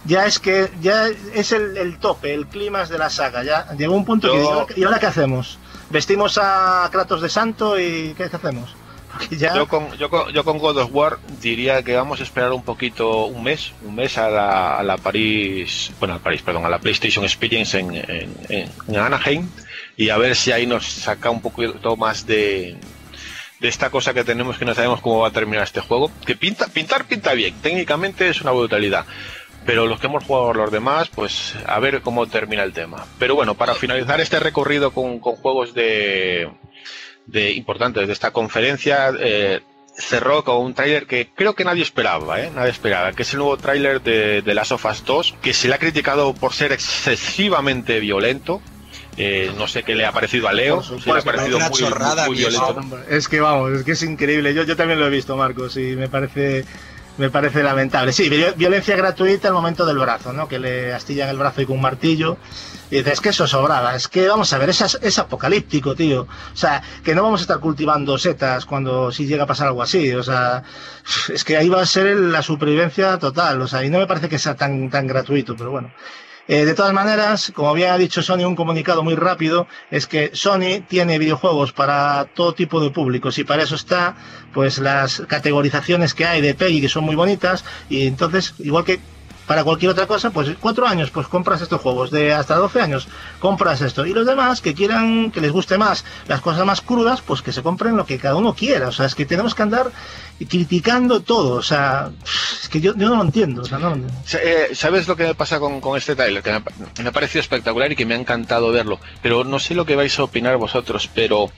ya es que ya es el, el tope, el clímax de la saga. Ya llegó un punto que Yo- ¿y ahora- ¿y ahora qué hacemos? ¿Vestimos a Kratos de santo y qué hacemos? Ya Yo con, yo, con, yo con God of War diría que vamos a esperar un poquito, un mes, un mes a la, a la París, bueno, a París, perdón, a la PlayStation Experience en, en, en- en Anaheim y a ver si ahí nos saca un poquito más de, de esta cosa que tenemos que no sabemos cómo va a terminar este juego. Que pinta, pintar pinta bien, técnicamente es una brutalidad. Pero los que hemos jugado los demás, pues a ver cómo termina el tema. Pero bueno, para finalizar este recorrido con, con juegos de, de importantes de esta conferencia, eh, cerró con un tráiler que creo que nadie esperaba, ¿eh? Nadie esperaba, que es el nuevo tráiler de, de Last of Us 2, que se le ha criticado por ser excesivamente violento. Eh, no sé qué le ha parecido a Leo, si le ha supuesto, parecido una muy, chorrada, muy violento. Es que vamos, es que es increíble. Yo, yo también lo he visto, Marcos, y me parece me parece lamentable. Sí, vi- violencia gratuita al momento del brazo, ¿no? Que le astillan el brazo y con un martillo. Y dices, es que eso sobraba. Es que, vamos a ver, es, es apocalíptico, tío. O sea, que no vamos a estar cultivando setas cuando si llega a pasar algo así. O sea, es que ahí va a ser la supervivencia total. O sea, y no me parece que sea tan, tan gratuito, pero bueno. Eh, de todas maneras, como bien ha dicho Sony, un comunicado muy rápido es que Sony tiene videojuegos para todo tipo de públicos y para eso está pues las categorizaciones que hay de PEGI que son muy bonitas y entonces igual que para cualquier otra cosa, pues cuatro años, pues compras estos juegos, de hasta 12 años, compras esto. Y los demás que quieran, que les guste más las cosas más crudas, pues que se compren lo que cada uno quiera. O sea, es que tenemos que andar criticando todo. O sea, es que yo, yo no lo entiendo. Eh, ¿Sabes lo que me pasa con, con este trailer? Me, me ha parecido espectacular y que me ha encantado verlo. Pero no sé lo que vais a opinar vosotros, pero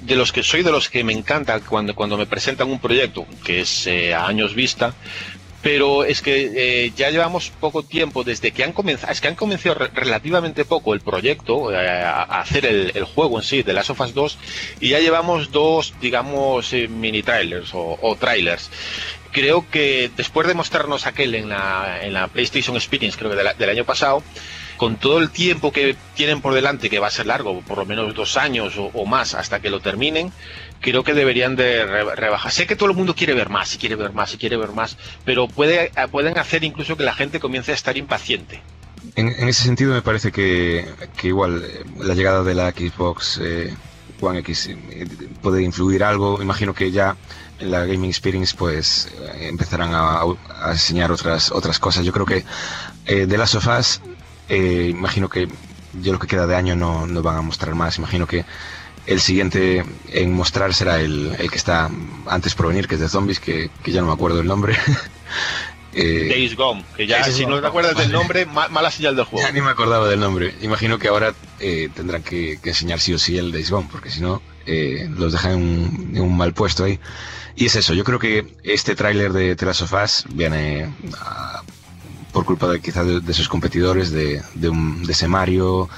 de los que soy de los que me encanta cuando, cuando me presentan un proyecto, que es eh, a años vista, pero es que eh, ya llevamos poco tiempo desde que han comenzado, es que han comenzado re- relativamente poco el proyecto, eh, a, hacer el, juego en sí de Last of Us 2, y ya llevamos dos, digamos, eh, mini trailers o, trailers. Creo que después de mostrarnos aquel en la, en la PlayStation Experience, creo que del año pasado, con todo el tiempo que tienen por delante, que va a ser largo, por lo menos dos años o, o más hasta que lo terminen, creo que deberían de re- rebajar. Sé que todo el mundo quiere ver más, y quiere ver más, y quiere ver más, pero puede, pueden hacer incluso que la gente comience a estar impaciente. En, en ese sentido me parece que, que igual eh, la llegada de la Xbox eh, One X eh, puede influir algo. Imagino que ya en la Gaming Experience pues empezarán a, enseñar otras otras cosas. Yo creo que de las sofás, imagino que yo lo que queda de año no, no van a mostrar más. Imagino que el siguiente en mostrar será el, el que está antes por venir, que es de zombies, que, que ya no me acuerdo el nombre. Eh, Days Gone, que ya Days si Gone. no te acuerdas del Vale. nombre, ma- mala señal del juego. Ya ni me acordaba del nombre. Imagino que ahora eh, tendrán que, que enseñar sí o sí el Days Gone, porque si no, eh, los dejan en un, en un mal puesto ahí. Y es eso, yo creo que este tráiler de The Last of Us viene ah, por culpa de quizás de, de sus competidores, de, de, un, de ese Mario,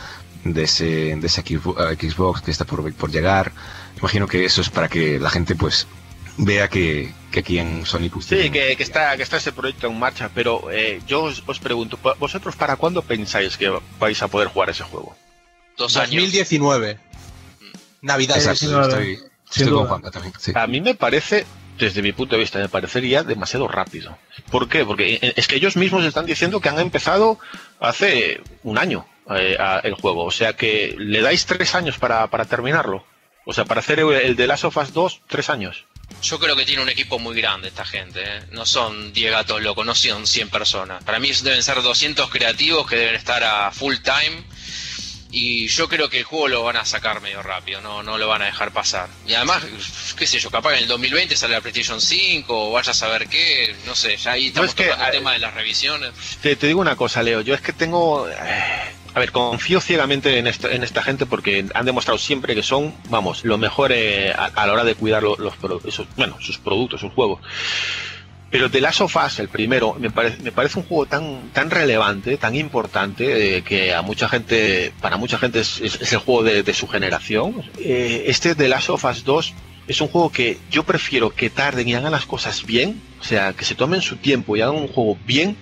de ese, de ese Xbox ah, Xbox que está por, por llegar. Imagino que eso es para que la gente pues vea que, que aquí en Sony pues, Sí, que, que está, que está ese proyecto en marcha, pero eh, yo os, os pregunto, ¿vosotros para cuándo pensáis que vais a poder jugar ese juego? Dos años. 2019. Navidad. Exacto, estoy, sin estoy con duda. Juanpa también. sí. A mí me parece, desde mi punto de vista, me parecería demasiado rápido. ¿Por qué? Porque eh, es que ellos mismos están diciendo que han empezado hace un año eh, a- el juego. O sea que le dais tres años para, para terminarlo. O sea, para hacer el, el de Last of Us 2, tres años. Yo creo que tiene un equipo muy grande esta gente. ¿eh? No son 10 gatos locos, no son 100 personas. Para mí deben ser 200 creativos que deben estar a full time. Y yo creo que el juego lo van a sacar medio rápido, no, no lo van a dejar pasar. Y además, qué sé yo, capaz que en el 2020 sale la PlayStation 5 o vaya a saber qué, no sé, ya ahí estamos es que, tocando el eh, tema de las revisiones. Te, te digo una cosa, Leo. Yo es que tengo. eh, a ver, confío ciegamente en esta, en esta gente porque han demostrado siempre que son, vamos, lo mejor eh, a, la hora de cuidar lo- los, esos- bueno, sus productos, sus juegos. Pero The Last of Us, el primero, me parece, me parece un juego tan, tan relevante, tan importante, eh, que a mucha gente, para mucha gente es, el juego de, de su generación. Eh, este The Last of Us 2 es un juego que yo prefiero que tarden y hagan las cosas bien, o sea, que se tomen su tiempo y hagan un juego bien,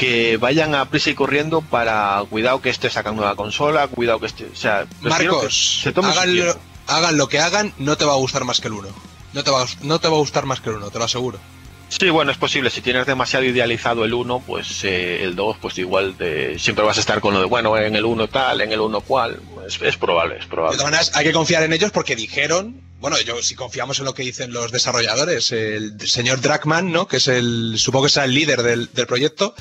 que vayan a prisa y corriendo para cuidado que este sacan nueva consola, cuidado que este, o sea, Marcos, se hagan lo, hagan lo que hagan, no te va a gustar más que el uno. No te va, no te va a gustar más que el uno, te lo aseguro. Sí, bueno, es posible. Si tienes demasiado idealizado el 1, pues eh, el 2, pues igual te- siempre vas a estar con lo de, bueno, en el 1 tal, en el 1 cual. Es, es probable, es De probable. todas maneras, hay que confiar en ellos porque dijeron, bueno, yo si confiamos en lo que dicen los desarrolladores, el señor Dragman, ¿no? Que es el, supongo que será el líder del, del proyecto,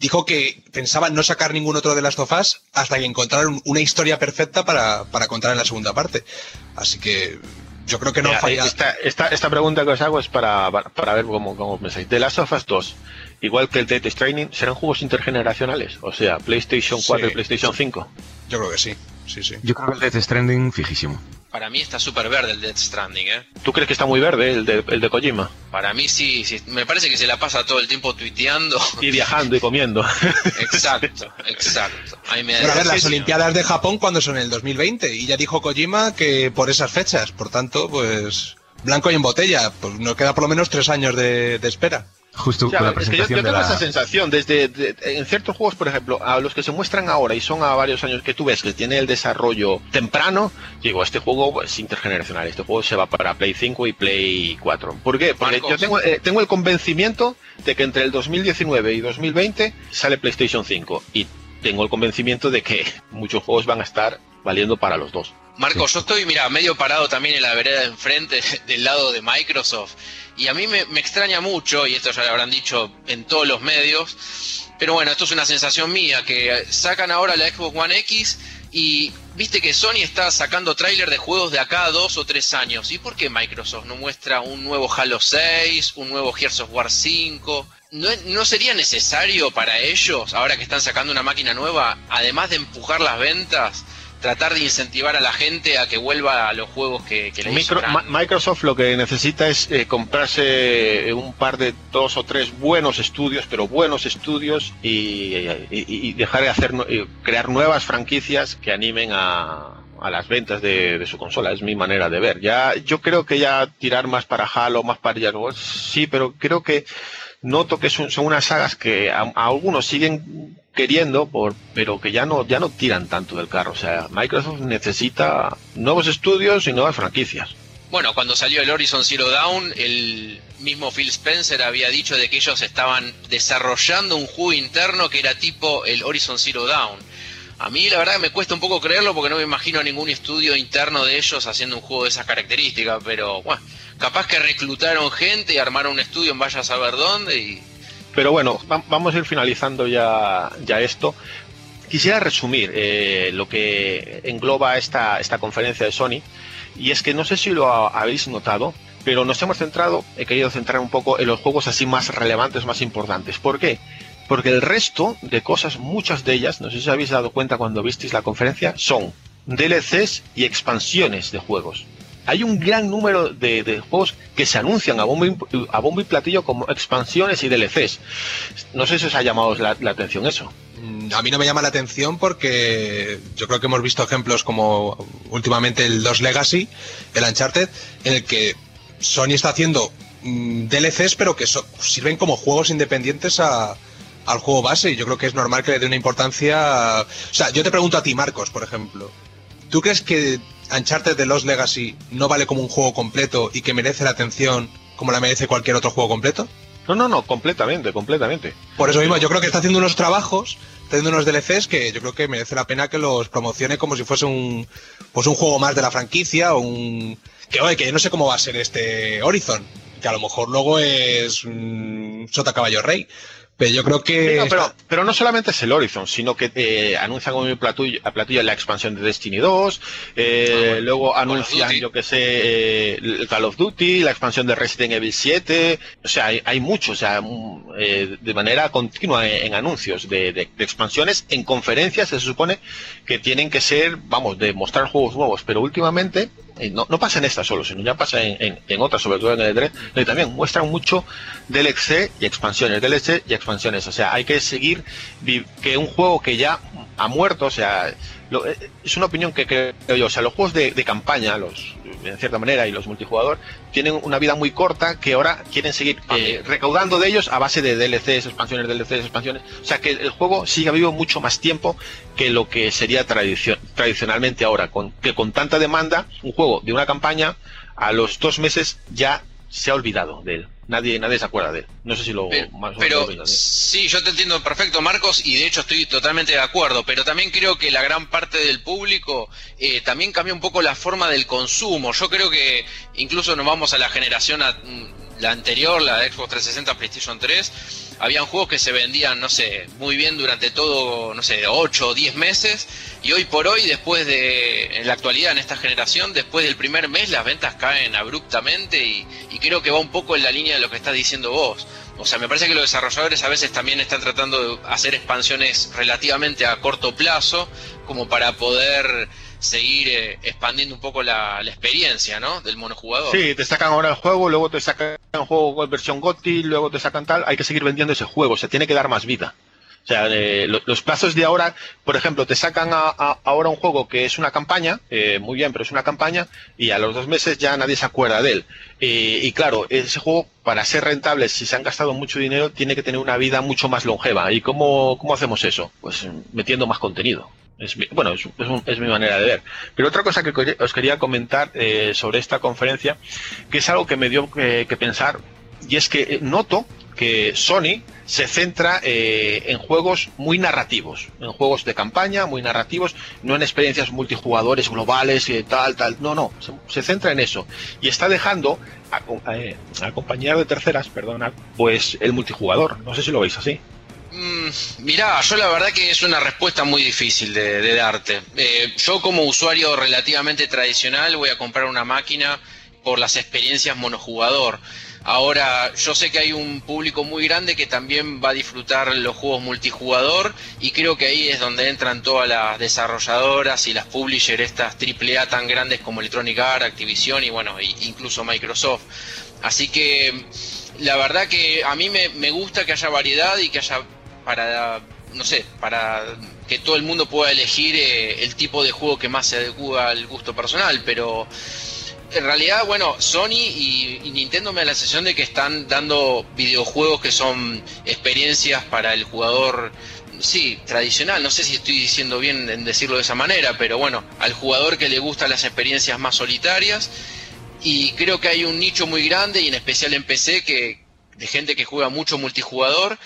dijo que pensaban no sacar ningún otro de las tofás hasta que encontraron una historia perfecta para, para contar en la segunda parte. Así que yo creo que no Mira, falla. esta, esta, esta pregunta que os hago es para, para, para ver cómo, cómo pensáis. The Last of Us 2, igual que el Death Stranding, ¿serán juegos intergeneracionales? O sea, PlayStation 4 Sí. y PlayStation 5. Yo creo que sí, sí, sí. Yo creo que el Death Stranding, fijísimo. Para mí está súper verde el Death Stranding, ¿eh? ¿Tú crees que está muy verde el de, el de Kojima? Para mí sí, sí, me parece que se la pasa todo el tiempo tuiteando. Y viajando y comiendo. exacto, exacto. Ahí me da Bueno, a ver, la las. Olimpiadas de Japón cuando son en el 2020 y ya dijo Kojima que por esas fechas, por tanto, pues blanco y en botella, pues nos queda por lo menos tres años de, de espera. Justo O sea, con la es que yo, de tengo la... esa sensación, desde de- en ciertos juegos, por ejemplo, a los que se muestran ahora y son a varios años que tú ves que tiene el desarrollo temprano, digo, este juego es intergeneracional, este juego se va para Play 5 y Play 4. ¿Por qué? Porque Marcos. yo tengo, eh, tengo el convencimiento de que entre el 2019 y 2020 sale PlayStation 5 y tengo el convencimiento de que muchos juegos van a estar valiendo para los dos. Marcos, yo estoy, mira, medio parado también en la vereda de enfrente, del lado de Microsoft, y a mí me, me extraña mucho, y esto ya lo habrán dicho en todos los medios, pero bueno, esto es una sensación mía, que sacan ahora la Xbox One X y viste que Sony está sacando tráiler de juegos de acá a dos o tres años. ¿Y por qué Microsoft no muestra un nuevo Halo 6, un nuevo Gears of War 5? ¿No, ¿No sería necesario para ellos, ahora que están sacando una máquina nueva, además de empujar las ventas, tratar de incentivar a la gente a que vuelva a los juegos que, que le Micro- Microsoft lo que necesita es eh, comprarse eh, un par de dos o tres buenos estudios, pero buenos estudios y, y- y dejar de hacer crear nuevas franquicias que animen a, a las ventas de, de su consola. Es mi manera de ver. Ya yo creo que ya tirar más para Halo, más para War, sí, pero creo que noto que son, son unas sagas que a, a algunos siguen queriendo, por, pero que ya no, ya no tiran tanto del carro. O sea, Microsoft necesita nuevos estudios y nuevas franquicias. Bueno, cuando salió el Horizon Zero Dawn, el mismo Phil Spencer había dicho de que ellos estaban desarrollando un juego interno que era tipo el Horizon Zero Dawn. A mí la verdad me cuesta un poco creerlo porque no me imagino ningún estudio interno de ellos haciendo un juego de esas características, pero bueno, capaz que reclutaron gente y armaron un estudio en vaya a saber dónde y Pero bueno, va- vamos a ir finalizando ya, ya esto. Quisiera resumir eh, lo que engloba esta, esta conferencia de Sony. Y es que no sé si lo ha- habéis notado, pero nos hemos centrado, he querido centrar un poco en los juegos así más relevantes, más importantes. ¿Por qué? Porque el resto de cosas, muchas de ellas, no sé si habéis dado cuenta cuando visteis la conferencia, son DLCs y expansiones de juegos. Hay un gran número de, de juegos que se anuncian a bombo, y, a bombo y platillo como expansiones y DLCs. No sé si os ha llamado la, atención eso. Mm, A mí no me llama la atención porque yo creo que hemos visto ejemplos como últimamente el 2 Legacy, el Uncharted, en el que Sony está haciendo mm, DLCs pero que so- sirven como juegos independientes a- al juego base y yo creo que es normal que le dé una importancia... O sea, yo te pregunto a ti, Marcos, por ejemplo, ¿tú crees que Uncharted de Lost Legacy no vale como un juego completo y que merece la atención como la merece cualquier otro juego completo? No, no, no, completamente, completamente. Por eso mismo, yo creo que está haciendo unos trabajos, está haciendo unos DLCs que yo creo que merece la pena que los promocione como si fuese un, pues un juego más de la franquicia o un... Que, oye, que yo no sé cómo va a ser este Horizon, que a lo mejor luego es mm, Sota Caballo Rey, Pero yo creo que... No, pero, pero no solamente es el Horizon, sino que eh, anuncian a platillo la expansión de Destiny 2, eh, Ah, luego anuncian, yo que sé, eh, el Call of Duty, la expansión de Resident Evil 7, o sea, hay, hay mucho, o sea, mm, eh, de manera continua en, en anuncios de, de- de expansiones, en conferencias se supone que tienen que ser, vamos, de mostrar juegos nuevos, pero últimamente, no, no pasa en esta solo, sino ya pasa en, en- otras, sobre todo en el E3, donde también muestran mucho DLC y expansiones, DLC y expansiones. O sea, hay que seguir que un juego que ya ha muerto, o sea, lo- eh, es una opinión que creo yo. O sea, los juegos de, de campaña, los en cierta manera, y los multijugador, tienen una vida muy corta que ahora quieren seguir eh, recaudando de ellos a base de DLCs, expansiones, DLCs, expansiones. O sea, que el juego siga vivo mucho más tiempo que lo que sería tradicio- tradicionalmente ahora. Con, que con tanta demanda, un juego de una campaña, a los dos meses ya se ha olvidado de él. Nadie, nadie se acuerda de él. No sé si lo Pero, más sí, yo te entiendo perfecto, Marcos, y de hecho estoy totalmente de acuerdo, pero también creo que la gran parte del público eh, también cambia un poco la forma del consumo. Yo creo que incluso nos vamos a la generación a- mm, la anterior, la de Xbox 360, PlayStation 3, habían juegos que se vendían, no sé, muy bien durante todo, no sé, 8 o 10 meses, y hoy por hoy, después de, en la actualidad, en esta generación, después del primer mes, las ventas caen abruptamente y, y creo que va un poco en la línea de lo que estás diciendo vos. O sea, me parece que los desarrolladores a veces también están tratando de hacer expansiones relativamente a corto plazo, como para poder seguir eh, expandiendo un poco la, experiencia, ¿no? Del monojugador. Sí, te sacan ahora el juego, luego te sacan un juego versión GOTY, luego te sacan tal, hay que seguir vendiendo ese juego, se tiene que dar más vida. O sea, eh, lo- los plazos de ahora, por ejemplo, te sacan a- ahora un juego que es una campaña, eh, muy bien, pero es una campaña, y a los dos meses ya nadie se acuerda de él. Y claro, ese juego, para ser rentable, si se han gastado mucho dinero, tiene que tener una vida mucho más longeva. ¿Y cómo, cómo hacemos eso? Pues metiendo más contenido. Bueno, es, es un- es mi manera de ver. Pero otra cosa que os quería comentar eh, sobre esta conferencia, que es algo que me dio que, que pensar, y es que eh, noto que Sony se centra eh, en juegos muy narrativos, en juegos de campaña muy narrativos, no en experiencias multijugadores globales y tal, tal, no, no, se, centra en eso y está dejando a, a, eh, a compañía de terceras, perdona, pues el multijugador, no sé si lo veis así. Mm, mirá, yo la verdad que es una respuesta muy difícil de, darte. Eh, yo como usuario relativamente tradicional voy a comprar una máquina por las experiencias monojugador. Ahora, yo sé que hay un público muy grande que también va a disfrutar los juegos multijugador y creo que ahí es donde entran todas las desarrolladoras y las publishers estas AAA tan grandes como Electronic Arts, Activision y bueno, incluso Microsoft. Así que la verdad que a mí me gusta que haya variedad y que haya para, no sé, para que todo el mundo pueda elegir eh, el tipo de juego que más se adecua al gusto personal, pero en realidad, bueno, Sony y, y Nintendo me da la sensación de que están dando videojuegos que son experiencias para el jugador, sí, tradicional, no sé si estoy diciendo bien en decirlo de esa manera, pero bueno, al jugador que le gustan las experiencias más solitarias. Y creo que hay un nicho muy grande y en especial en PC que de gente que juega mucho multijugador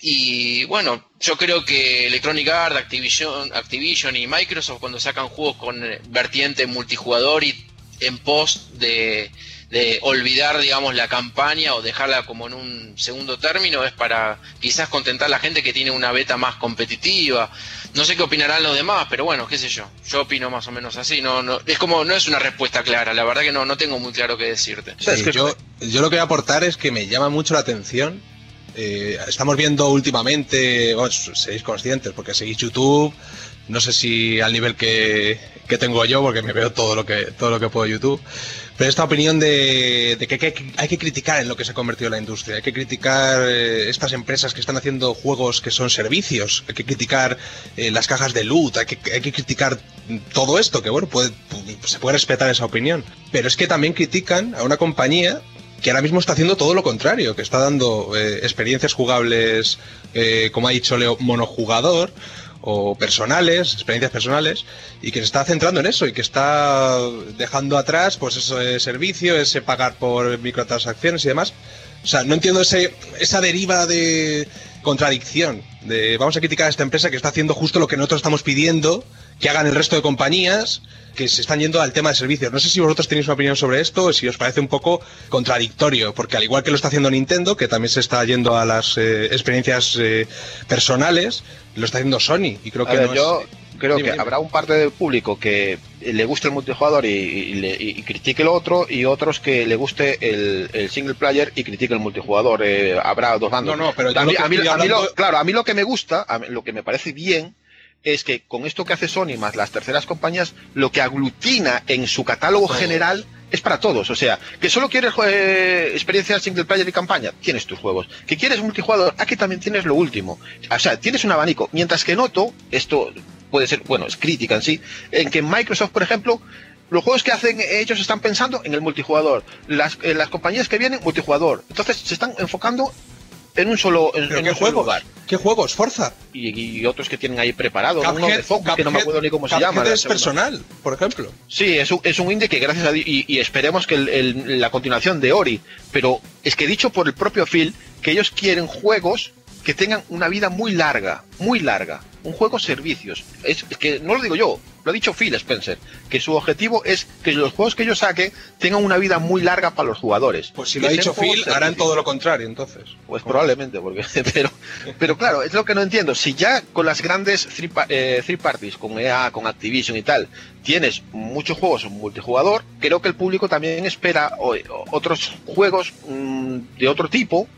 y bueno, yo creo que Electronic Arts, Activision, Activision y Microsoft cuando sacan juegos con eh, vertiente multijugador y en pos de, de olvidar, digamos, la campaña o dejarla como en un segundo término es para quizás contentar a la gente que tiene una beta más competitiva. No sé qué opinarán los demás, pero bueno, qué sé yo. Yo opino más o menos así. No, no, es como, no es una respuesta clara. La verdad que no, no tengo muy claro qué decirte. Sí, yo, yo lo que voy a aportar es que me llama mucho la atención. Eh, estamos viendo últimamente, bueno, seréis conscientes porque seguís YouTube, no sé si al nivel que, que tengo yo, porque me veo todo lo que, todo lo que puedo YouTube, pero esta opinión de, que, hay que criticar en lo que se ha convertido la industria, hay que criticar eh, estas empresas que están haciendo juegos que son servicios, hay que criticar eh, las cajas de loot, hay que, hay que criticar todo esto, que bueno, se puede respetar esa opinión, pero es que también critican a una compañía que ahora mismo está haciendo todo lo contrario, que está dando eh, experiencias jugables, eh, como ha dicho Leo, monojugador o personales, experiencias personales, y que se está centrando en eso y que está dejando atrás pues ese servicio, ese pagar por microtransacciones y demás. O sea, no entiendo ese, esa deriva de contradicción de vamos a criticar a esta empresa que está haciendo justo lo que nosotros estamos pidiendo que hagan el resto de compañías que se están yendo al tema de servicios. No sé si vosotros tenéis una opinión sobre esto o si os parece un poco contradictorio, porque al igual que lo está haciendo Nintendo, que también se está yendo a las eh, experiencias eh, personales, lo está haciendo Sony y creo que ver, no yo es... creo Dime, que dime. habrá un parte del público que le guste el multijugador y, y y critique lo otro y otros que le guste el, el single player y critique el multijugador. Eh, habrá dos bandos. No, no, pero a lo mí, que a mí- estoy a mí lo- hablando- claro, a mí lo que me gusta, a mí lo que me parece bien es que con esto que hace Sony más las terceras compañías, lo que aglutina en su catálogo general es para todos. O sea, que solo quieres eh, experiencia single player y campaña, tienes tus juegos. Que quieres multijugador, aquí también tienes lo último. O sea, tienes un abanico. Mientras que noto, esto puede ser, bueno, es crítica en sí, en que Microsoft, por ejemplo, los juegos que hacen ellos están pensando en el multijugador. Las, eh, las compañías que vienen, multijugador. Entonces se están enfocando en un solo, en, ¿Pero en qué un solo juegos? lugar. ¿Qué juegos? Forza. Y, y otros que tienen ahí preparado. ¿no? Uno Cuphead- de Focus, que no me acuerdo ni cómo se llama. la es personal, por ejemplo. Sí, es un, es un indie que gracias a Dios, y, y esperemos que el- el- la continuación de Ori, pero es que dicho por el propio Phil, que ellos quieren juegos que tengan una vida muy larga, muy larga, un juego servicios. Es, es que no lo digo yo, lo ha dicho Phil Spencer, que su objetivo es que los juegos que ellos saquen tengan una vida muy larga para los jugadores. Pues si lo ha dicho Phil, harán todo lo contrario, entonces. Pues probablemente, porque pero, pero claro, es lo que no entiendo. Si ya con las grandes three, eh, three parties, con EA, con Activision y tal, tienes muchos juegos multijugador, creo que el público también espera otros juegos mm, de otro tipo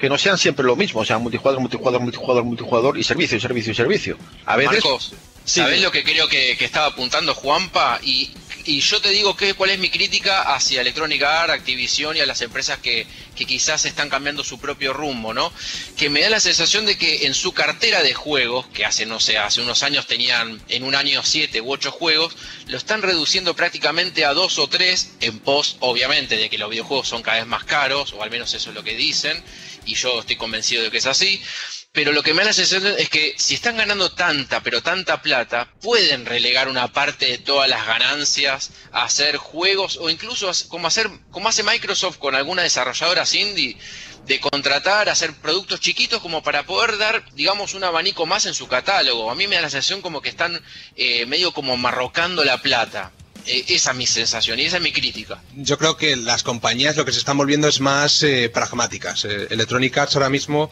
que no sean siempre lo mismo, o sea, multijugador, multijugador, multijugador, multijugador y servicio, servicio, y servicio. A veces, Marcos, Sí, ¿sabés sí. lo que creo que, que estaba apuntando Juanpa? Y, y yo te digo que, cuál es mi crítica hacia Electronic Arts, Activision y a las empresas que, que quizás están cambiando su propio rumbo, ¿no? Que me da la sensación de que en su cartera de juegos, que hace, no sé, hace unos años tenían en un año siete u ocho juegos, lo están reduciendo prácticamente a dos o tres, en pos, obviamente, de que los videojuegos son cada vez más caros, o al menos eso es lo que dicen, y yo estoy convencido de que es así. Pero lo que me da la sensación es que si están ganando tanta, pero tanta plata, pueden relegar una parte de todas las ganancias a hacer juegos o incluso como hacer como hace Microsoft con algunas desarrolladoras indie de contratar, hacer productos chiquitos como para poder dar, digamos, un abanico más en su catálogo. A mí me da la sensación como que están eh, medio como marrocando la plata. Eh, esa es mi sensación y esa es mi crítica. Yo creo que las compañías lo que se están volviendo es más eh, pragmáticas. Eh, Electronic Arts ahora mismo,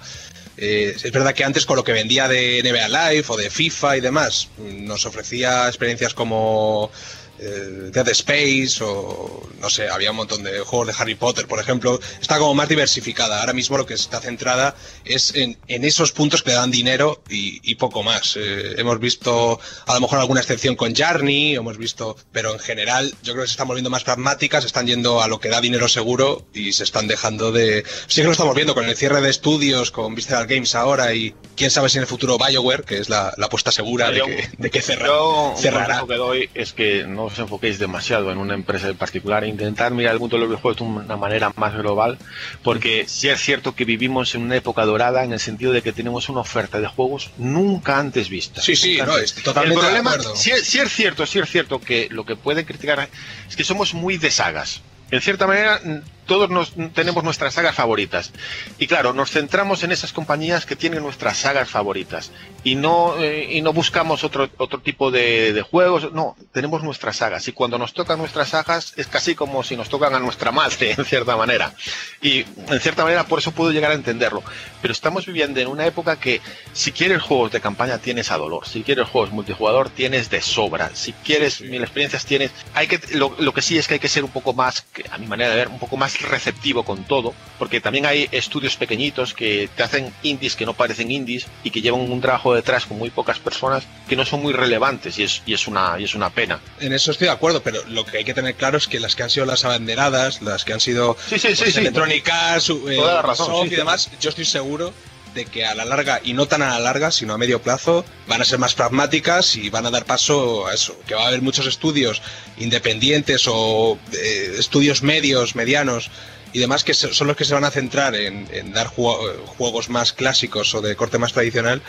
eh, es verdad que antes con lo que vendía de NBA Live o de FIFA y demás, nos ofrecía experiencias como eh, Dead Space o no sé, había un montón de juegos de Harry Potter, por ejemplo. Está como más diversificada. Ahora mismo lo que está centrada es en, en esos puntos que dan dinero y, y poco más. Eh, hemos visto a lo mejor alguna excepción con Jarny, hemos visto, pero en general yo creo que se están volviendo más pragmáticas, están yendo a lo que da dinero seguro y se están dejando de... Sí que lo estamos viendo con el cierre de estudios, con Visceral Games ahora y quién sabe si en el futuro BioWare, que es la, la apuesta segura de que, de que cerra- Yo, cerrará. consejo que doy es que no os enfoquéis demasiado en una empresa en particular, intentar mirar el mundo de los videojuegos de una manera más global, porque sí es cierto que vivimos en una época dorada en el sentido de que tenemos una oferta de juegos nunca antes vista. Sí, sí, no, estoy totalmente el de acuerdo. sí, sí es cierto, sí es cierto que lo que pueden criticar es que somos muy de sagas. En cierta manera, todos nos, tenemos nuestras sagas favoritas. Y claro, nos centramos en esas compañías que tienen nuestras sagas favoritas. Y no, eh, y no buscamos otro, otro tipo de, de juegos. No, tenemos nuestras sagas. Y cuando nos tocan nuestras sagas, es casi como si nos tocan a nuestra madre, en cierta manera. Y en cierta manera, por eso puedo llegar a entenderlo. Pero estamos viviendo en una época que, si quieres juegos de campaña, tienes a dolor. Si quieres juegos multijugador, tienes de sobra. Si quieres mil experiencias, tienes. Hay que, lo, lo que sí es que hay que ser un poco más, a mi manera de ver, un poco más receptivo con todo. Porque también hay estudios pequeñitos que te hacen indies que no parecen indies y que llevan un trabajo detrás con muy pocas personas que no son muy relevantes. Y es, y es, una, y es una pena. En eso estoy de acuerdo, pero lo que hay que tener claro es que las que han sido las abanderadas, las que han sido Sí, sí, pues, sí. Electronic Arts, eh, y demás, yo estoy seguro de que a la larga, y no tan a la larga, sino a medio plazo, van a ser más pragmáticas y van a dar paso a eso, que va a haber muchos estudios independientes o eh, estudios medios, medianos y demás que so- son los que se van a centrar en, dar juego- juegos más clásicos o de corte más tradicional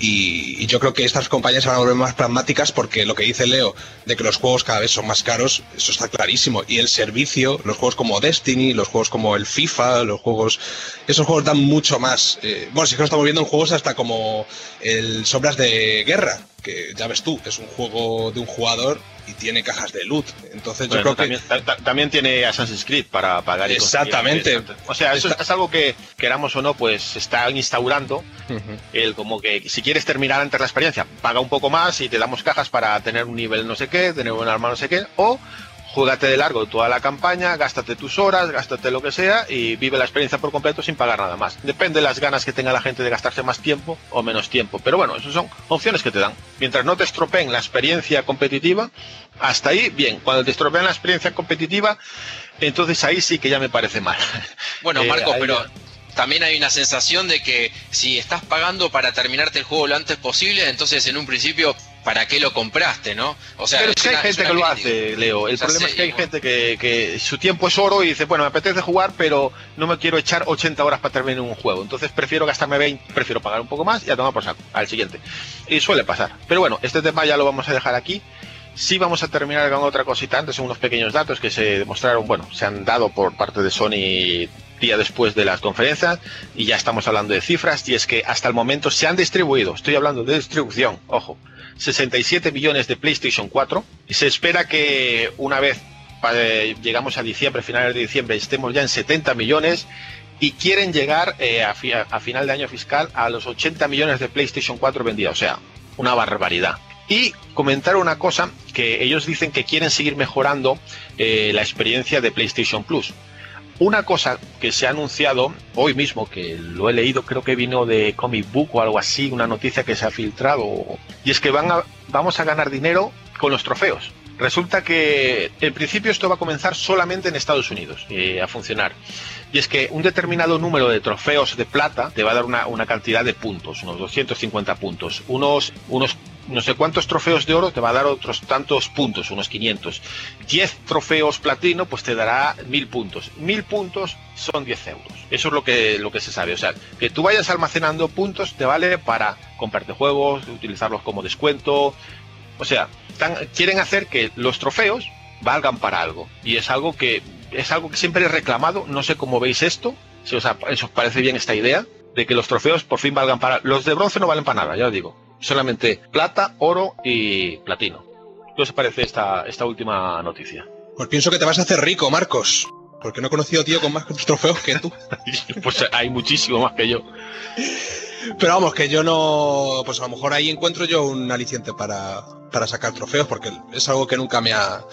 Y, y yo creo que estas compañías van a volver más pragmáticas porque lo que dice Leo de que los juegos cada vez son más caros, eso está clarísimo. Y el servicio, los juegos como Destiny, los juegos como el FIFA, los juegos, esos juegos dan mucho más. Eh, bueno, si es que nos estamos viendo en juegos hasta como el Sombras de Guerra, que ya ves tú, es un juego de un jugador y tiene cajas de loot. Entonces yo creo que también, ta- ta- también tiene Assassin's Creed para pagar Exactamente. O sea, eso Está- es algo que, queramos o no, pues se está instaurando el como que si quieres terminar antes la experiencia, paga un poco más y te damos cajas para tener un nivel no sé qué, tener un arma no sé qué, o juégate de largo toda la campaña, gástate tus horas, gástate lo que sea y vive la experiencia por completo sin pagar nada más. Depende de las ganas que tenga la gente de gastarse más tiempo o menos tiempo. Pero bueno, esas son opciones que te dan. Mientras no te estropeen la experiencia competitiva, hasta ahí, bien. Cuando te estropean la experiencia competitiva, entonces ahí sí que ya me parece mal. Bueno, Eh, Marco, pero también hay una sensación de que si estás pagando para terminarte el juego lo antes posible, entonces en un principio, ¿para qué lo compraste, no? O sea, Pero es que hay una- gente que lo hace, Leo. El Ya problema sé, es que hay gente que, que su tiempo es oro y dice, bueno, me apetece jugar, pero no me quiero echar 80 horas para terminar un juego. Entonces prefiero gastarme 20, prefiero pagar un poco más y a tomar por saco, al siguiente. Y suele pasar. Pero bueno, este tema ya lo vamos a dejar aquí. Sí vamos a terminar con otra cosita antes, son unos pequeños datos que se demostraron, bueno, se han dado por parte de Sony día después de las conferencias y ya estamos hablando de cifras y es que hasta el momento se han distribuido, estoy hablando de distribución, ojo, 67 millones de PlayStation 4 y se espera que una vez eh, llegamos a diciembre, finales de diciembre, estemos ya en 70 millones y quieren llegar eh, a, fi- a final de año fiscal a los 80 millones de PlayStation 4 vendidas, o sea, una barbaridad. Y comentar una cosa, que ellos dicen que quieren seguir mejorando eh, la experiencia de PlayStation Plus. Una cosa que se ha anunciado hoy mismo, que lo he leído, creo que vino de Comic Book o algo así, una noticia que se ha filtrado, y es que van a, vamos a ganar dinero con los trofeos. Resulta que en principio esto va a comenzar solamente en Estados Unidos eh, a funcionar. Y es que un determinado número de trofeos de plata te va a dar una, una cantidad de puntos, unos 250 puntos. Unos, unos no sé cuántos trofeos de oro te va a dar otros tantos puntos, unos 500. 10 trofeos platino pues te dará 1000 puntos. 1000 puntos son 10 euros. Eso es lo que, lo que se sabe. O sea, que tú vayas almacenando puntos te vale para comprarte juegos, utilizarlos como descuento. O sea, quieren hacer que los trofeos valgan para algo. Y es algo que es algo que siempre he reclamado. No sé cómo veis esto. Si os, os parece bien esta idea de que los trofeos por fin valgan para. Los de bronce no valen para nada, ya os digo. Solamente plata, oro y platino. ¿Qué os parece esta, esta última noticia? Pues pienso que te vas a hacer rico, Marcos. Porque no he conocido tío con más trofeos que tú. pues hay muchísimo más que yo. Pero vamos, que yo no. Pues a lo mejor ahí encuentro yo un aliciente para, para sacar trofeos, porque es algo que nunca me ha,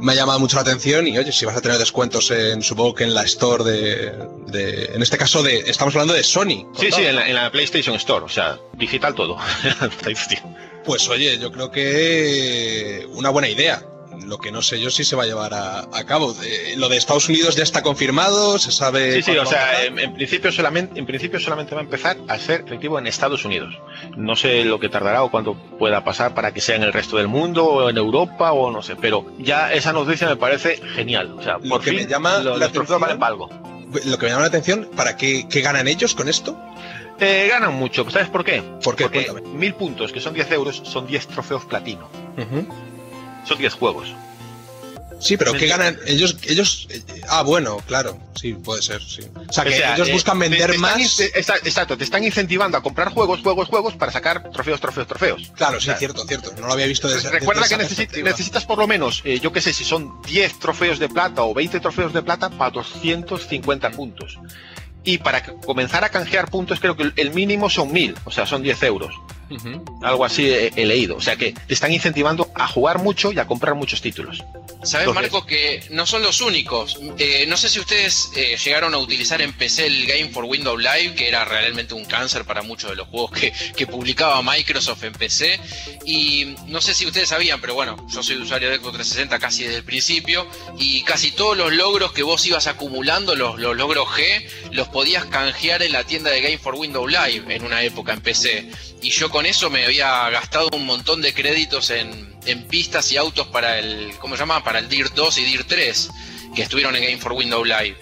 me ha llamado mucho la atención. Y oye, si vas a tener descuentos en, supongo que en la store de. de- en este caso, de estamos hablando de Sony. Sí, sí, en la, en la PlayStation Store. O sea, digital todo. Pues oye, yo creo que una buena idea. Lo que no sé yo si se va a llevar a, a cabo. Eh, lo de Estados Unidos ya está confirmado, se sabe. Sí, sí, o sea, en, en principio solamente, en principio solamente va a empezar a ser efectivo en Estados Unidos. No sé lo que tardará o cuánto pueda pasar para que sea en el resto del mundo o en Europa o no sé, pero ya esa noticia me parece genial. O sea, Lo por que fin me llama lo- la atención- valen para algo. Lo que me llama la atención, ¿para qué, qué ganan ellos con esto? Eh, ganan mucho, ¿sabes por qué? ¿Por qué? Porque Cuéntame. mil puntos, que son 10 euros, son 10 trofeos platino. Son 10 juegos. Sí, pero ¿qué ganan? Ellos, ellos. eh, ah, bueno, claro, sí, puede ser, sí. O sea, que O sea, ellos eh, buscan vender te más. Exacto, te están incentivando a comprar juegos, juegos, juegos para sacar trofeos, trofeos, trofeos. Claro, sí, O sea, cierto, cierto. No lo había visto desde Recuerda desde que necesitas por lo menos, eh, yo qué sé, si son 10 trofeos de plata o 20 trofeos de plata para 250 puntos. Y para comenzar a canjear puntos, creo que el- el mínimo son 1000, o sea, son 10 euros. Algo así he, he leído. O sea que te están incentivando a jugar mucho y a comprar muchos títulos. Sabes, Marco, que no son los únicos. Eh, no sé si ustedes eh, llegaron a utilizar en PC el Game for Windows Live, que era realmente un cáncer para muchos de los juegos que, que publicaba Microsoft en PC. Y no sé si ustedes sabían, pero bueno, yo soy usuario de Xbox 360 casi desde el principio. Y casi todos los logros que vos ibas acumulando, los, los logros G, los podías canjear en la tienda de Game for Windows Live en una época en PC. Y yo con eso me había gastado un montón de créditos en, pistas y autos para el, ¿cómo se llama? Para el DIR 2 y DIR 3, que estuvieron en Game for Windows Live.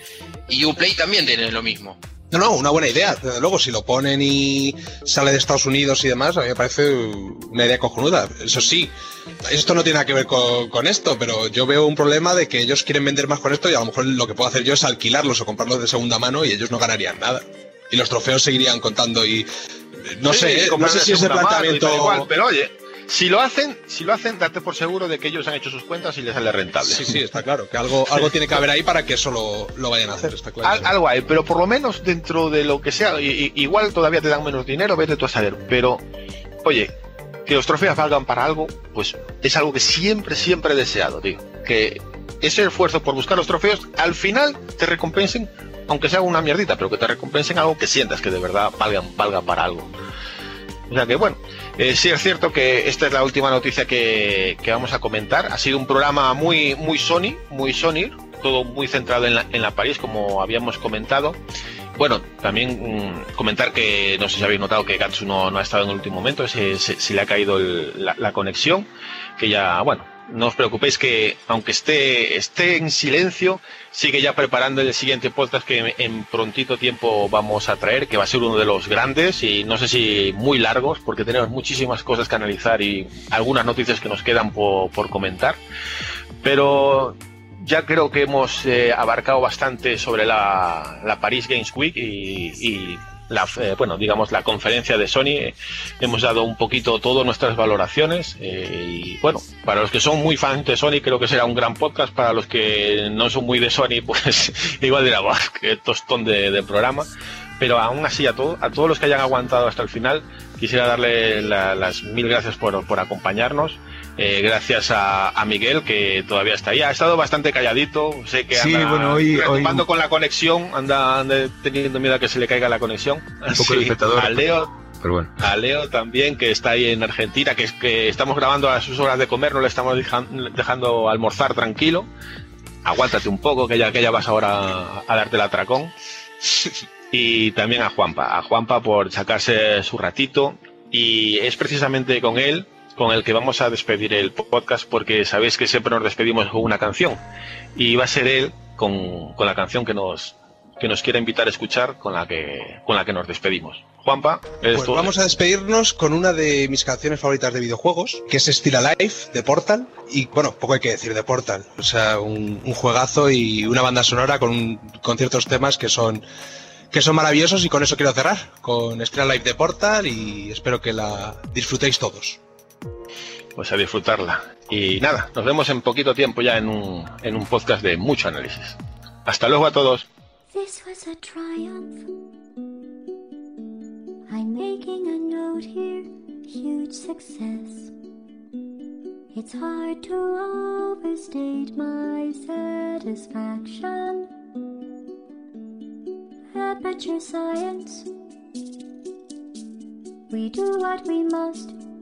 Y Uplay también tiene lo mismo. No, no, una buena idea. Desde luego, si lo ponen y sale de Estados Unidos y demás, a mí me parece una idea cojonuda. Eso sí, esto no tiene nada que ver con, con esto, pero yo veo un problema de que ellos quieren vender más con esto y a lo mejor lo que puedo hacer yo es alquilarlos o comprarlos de segunda mano y ellos no ganarían nada. Y los trofeos seguirían contando y no Sí, sé, como no sé si ese mano y planteamiento... tal igual, pero oye, si lo hacen, si lo hacen, date por seguro de que ellos han hecho sus cuentas y les sale rentable. Sí, sí, está claro, que algo, algo tiene que haber ahí para que eso lo, lo vayan a hacer, está claro. Al- algo hay, pero por lo menos dentro de lo que sea, i- igual todavía te dan menos dinero, vete tú a saber, pero oye, que los trofeos valgan para algo, pues es algo que siempre, siempre he deseado, tío. Que ese esfuerzo por buscar los trofeos, al final te recompensen, aunque sea una mierdita, pero que te recompensen algo que sientas que de verdad valgan, valga para algo. O sea que bueno, eh, sí es cierto que esta es la última noticia que, que vamos a comentar. Ha sido un programa muy, muy Sony, muy Sony, todo muy centrado en la, en la París, como habíamos comentado. Bueno, también mm, comentar que no sé si habéis notado que Gatsu no, no ha estado en el último momento, se, se- le ha caído la conexión, que ya, bueno, no os preocupéis que aunque esté, esté en silencio, sigue ya preparando el siguiente podcast que en, prontito tiempo vamos a traer, que va a ser uno de los grandes y no sé si muy largos, porque tenemos muchísimas cosas que analizar y algunas noticias que nos quedan por, por comentar. Pero ya creo que hemos eh, abarcado bastante sobre la, la Paris Games Week y la, eh, bueno, digamos la conferencia de Sony. Hemos dado un poquito todas nuestras valoraciones eh, y bueno, para los que son muy fans de Sony creo que será un gran podcast. Para los que no son muy de Sony, pues igual dirá, "Buah, qué tostón de, de programa. Pero aún así, a, todo, a todos los que hayan aguantado hasta el final, quisiera darle la- las mil gracias por, por acompañarnos. Eh, gracias a, a Miguel, que todavía está ahí. Ha estado bastante calladito. Sé que Sí, anda bueno, hoy- preocupando hoy- con la conexión, anda, anda teniendo miedo a que se le caiga la conexión. Un poco Sí, espectador. a Leo, Pero bueno. a Leo también, que está ahí en Argentina, que es que estamos grabando a sus horas de comer, no le estamos dejan- dejando almorzar tranquilo. Aguántate un poco, que ya, que ya vas ahora a, a darte el atracón. Y también a Juanpa, a Juanpa por sacarse su ratito. Y es precisamente con él con el que vamos a despedir el podcast, porque sabéis que siempre nos despedimos con una canción. Y va a ser él con, con la canción que nos, que nos quiere invitar a escuchar, con la que, con la que nos despedimos. Juanpa, eres Pues tú. vamos a despedirnos con una de mis canciones favoritas de videojuegos, que es Still Alive, de Portal. Y bueno, poco hay que decir de Portal. O sea, un, un juegazo y una banda sonora con, con ciertos temas que son, que son maravillosos. Y con eso quiero cerrar, con Still Alive de Portal. Y espero que la disfrutéis todos. Pues a disfrutarla. Y nada, nos vemos en poquito tiempo ya en un, en un podcast de mucho análisis. Hasta luego a todos. This was a triumph. I'm making a note here, huge success. It's hard to overstate my satisfaction. Aperture science. We do what we must